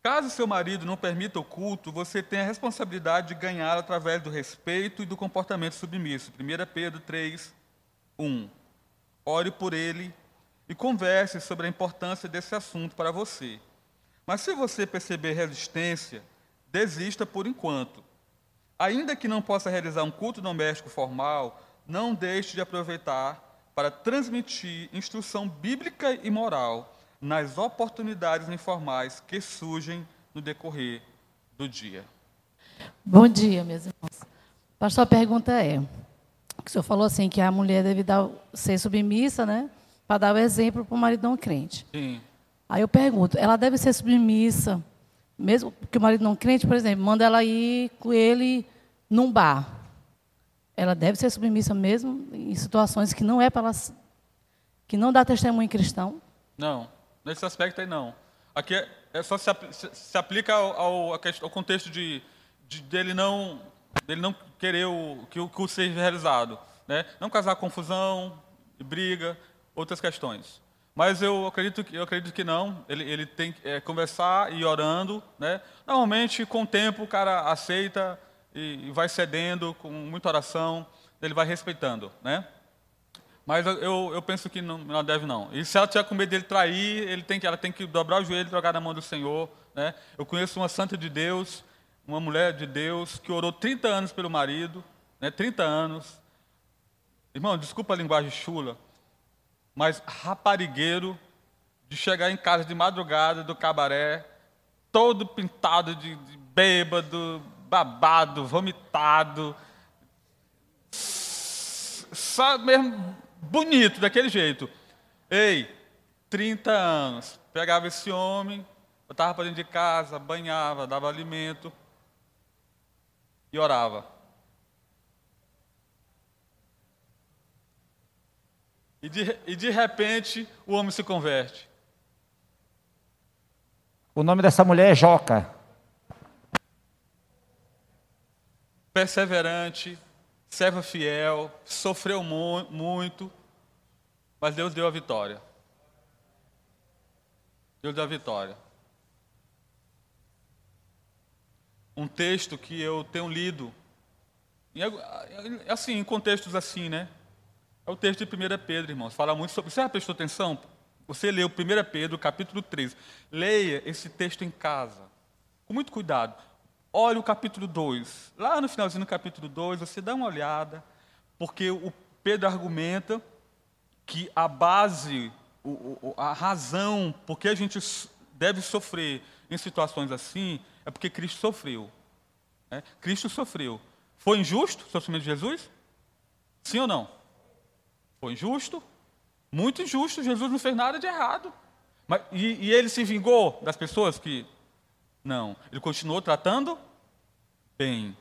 Caso seu marido não permita o culto, você tem a responsabilidade de ganhar através do respeito e do comportamento submisso. 1 Pedro 3, 1. Ore por ele e converse sobre a importância desse assunto para você. Mas se você perceber resistência, desista por enquanto. Ainda que não possa realizar um culto doméstico formal, não deixe de aproveitar para transmitir instrução bíblica e moral nas oportunidades informais que surgem no decorrer do dia. Bom dia, meus irmãos. Pastor, a pergunta é: o senhor falou assim que a mulher deve dar, ser submissa, né? Para dar o exemplo para o marido não crente. Sim. Aí eu pergunto, ela deve ser submissa, mesmo que o marido não crente, por exemplo, manda ela ir com ele num bar. Ela deve ser submissa mesmo em situações que não é para ela, que não dá testemunho cristão? Não. Nesse aspecto aí, não. Aqui é, é só se, se, aplica ao, ao, ao contexto de, de, dele não dele não querer o, que o curso seja realizado, né? Não causar confusão, briga, outras questões. Mas eu acredito que eu acredito que não. Ele, ele tem que é, conversar e orando, né? Normalmente com o tempo o cara aceita e, e vai cedendo com muita oração, ele vai respeitando, né? Mas eu, eu penso que não, não deve não. E se ela tiver com medo dele trair, ele tem que, ela tem que dobrar o joelho e jogar na mão do Senhor. Né? Eu conheço uma santa de Deus, uma mulher de Deus, que orou 30 anos pelo marido, né? 30 anos. Irmão, desculpa a linguagem chula, mas raparigueiro de chegar em casa de madrugada do cabaré, todo pintado de, de bêbado, babado, vomitado, só mesmo bonito, daquele jeito. Ei, 30 anos, pegava esse homem, botava para dentro de casa, banhava, dava alimento e orava. E de, e de repente o homem se converte. O nome dessa mulher é Joca. Perseverante, serva fiel, sofreu mu muito, mas Deus deu a vitória. Deus deu a vitória. Um texto que eu tenho lido, assim, em contextos assim, né? É o texto de 1 Pedro, irmãos. Fala muito sobre. Você já prestou atenção? Você leu 1 Pedro, capítulo 3. Leia esse texto em casa, com muito cuidado. Olha o capítulo 2. Lá no finalzinho do capítulo 2, você dá uma olhada, porque o Pedro argumenta que a base, a razão por que a gente deve sofrer em situações assim é porque Cristo sofreu. É? Cristo sofreu. Foi injusto o sofrimento de Jesus? Sim ou não? Foi injusto? Muito injusto. Jesus não fez nada de errado. Mas, e, e ele se vingou das pessoas que. Não. Ele continuou tratando bem.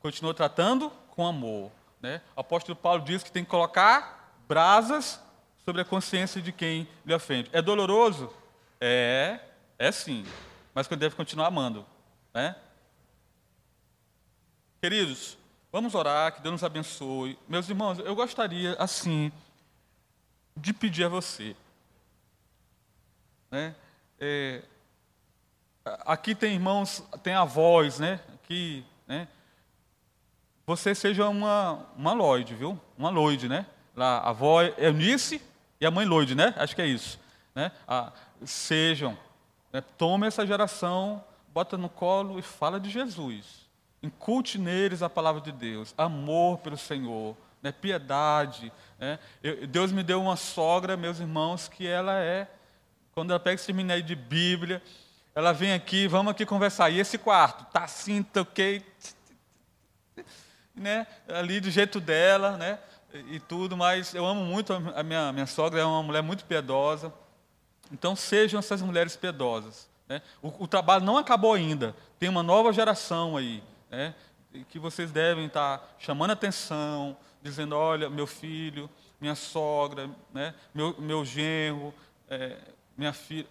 Continuou tratando com amor. Né? O apóstolo Paulo diz que tem que colocar brasas sobre a consciência de quem lhe ofende. É doloroso? É, é sim. Mas deve continuar amando. Né? Queridos, vamos orar, que Deus nos abençoe. Meus irmãos, eu gostaria, assim, de pedir a você. Né? É, aqui tem irmãos, tem avós, né? Que né? Você seja uma, uma Lloyd, viu? Uma Lloyd, né? Lá, a avó Eunice e a mãe Lloyd, né? Acho que é isso. Né? Ah, sejam, né? tome essa geração, bota no colo e fala de Jesus. Inculte neles a palavra de Deus, amor pelo Senhor, né? piedade. Né? Eu, Deus me deu uma sogra, meus irmãos, que ela é, quando ela pega esse seminário de Bíblia, ela vem aqui, vamos aqui conversar. E esse quarto? Tá assim, toquei. Né? Ali do jeito dela, né? E tudo, mas eu amo muito a minha, minha sogra, é uma mulher muito piedosa. Então sejam essas mulheres piedosas. Né? O, o, trabalho não acabou ainda. Tem uma nova geração aí, né? que vocês devem estar chamando atenção, dizendo, olha, meu filho, minha sogra, né? meu, meu genro, é, minha filha,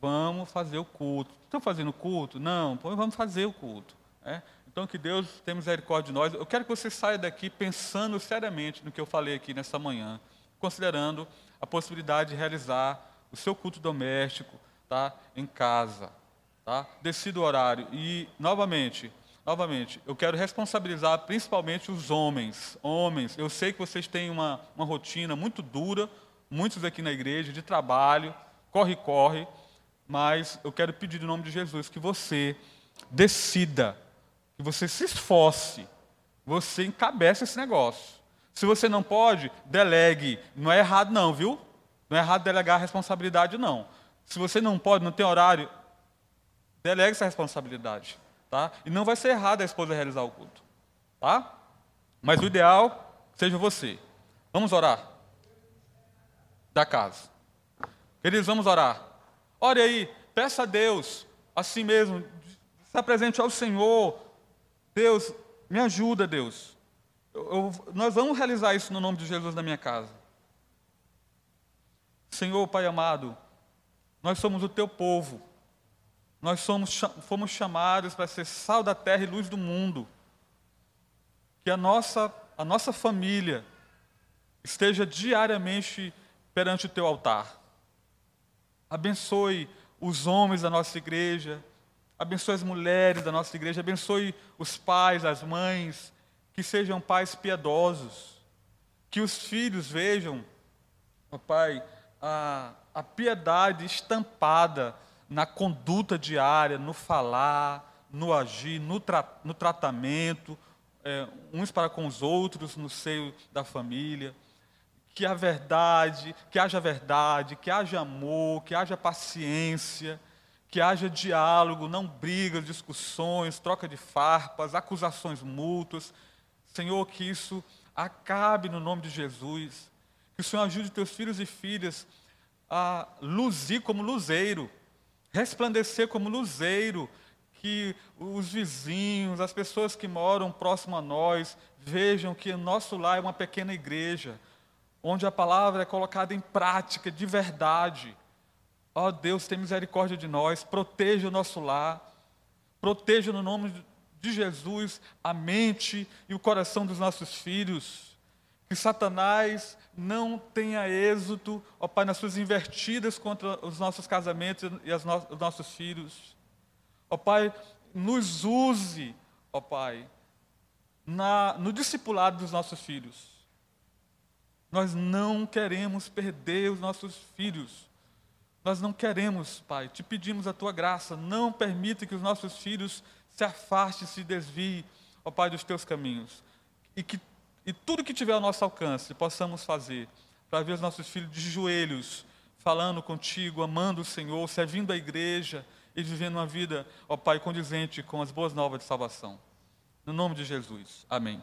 vamos fazer o culto. Estão fazendo culto? Não, vamos fazer o culto. É? Então, que Deus tenha misericórdia de nós. Eu quero que você saia daqui pensando seriamente no que eu falei aqui nessa manhã, considerando a possibilidade de realizar o seu culto doméstico tá, em casa. Tá? Decida o horário. E, novamente, novamente, eu quero responsabilizar principalmente os homens. Homens, eu sei que vocês têm uma, uma rotina muito dura, muitos aqui na igreja, de trabalho, corre, corre, mas eu quero pedir em nome de Jesus que você decida que você se esforce, você encabece esse negócio. Se você não pode, delegue. Não é errado não, viu? Não é errado delegar a responsabilidade não. Se você não pode, não tem horário, delegue essa responsabilidade, tá? E não vai ser errado a esposa realizar o culto, tá? Mas o ideal seja você. Vamos orar da casa. Queridos, vamos orar. Ore aí, peça a Deus, assim mesmo, se apresente ao Senhor, Deus, me ajuda, Deus. Eu, eu, nós vamos realizar isso no nome de Jesus na minha casa. Senhor, Pai amado, nós somos o teu povo. Nós somos, fomos chamados para ser sal da terra e luz do mundo. Que a nossa, a nossa família esteja diariamente perante o teu altar. Abençoe os homens da nossa igreja, abençoe as mulheres da nossa igreja, abençoe os pais, as mães, que sejam pais piedosos, que os filhos vejam, ó Pai, a, a piedade estampada na conduta diária, no falar, no agir, no, tra, no tratamento, é, uns para com os outros, no seio da família. Que a verdade, que haja verdade, que haja amor, que haja paciência, que haja diálogo, não brigas, discussões, troca de farpas, acusações mútuas. Senhor, que isso acabe no nome de Jesus. Que o Senhor ajude teus filhos e filhas a luzir como luzeiro, resplandecer como luzeiro, que os vizinhos, as pessoas que moram próximo a nós, vejam que o nosso lar é uma pequena igreja, onde a palavra é colocada em prática de verdade Ó oh, Deus, tem misericórdia de nós, proteja o nosso lar, proteja no nome de Jesus a mente e o coração dos nossos filhos. Que Satanás não tenha êxito, ó Pai, nas suas invertidas contra os nossos casamentos e no os nossos filhos. Ó Pai, nos use, ó Pai, na, no discipulado dos nossos filhos. Nós não queremos perder os nossos filhos. Nós não queremos, Pai, te pedimos a tua graça, não permita que os nossos filhos se afastem, se desviem, ó Pai, dos teus caminhos. E que e tudo que tiver ao nosso alcance possamos fazer para ver os nossos filhos de joelhos, falando contigo, amando o Senhor, servindo a igreja e vivendo uma vida, ó Pai, condizente com as boas novas de salvação. No nome de Jesus. Amém.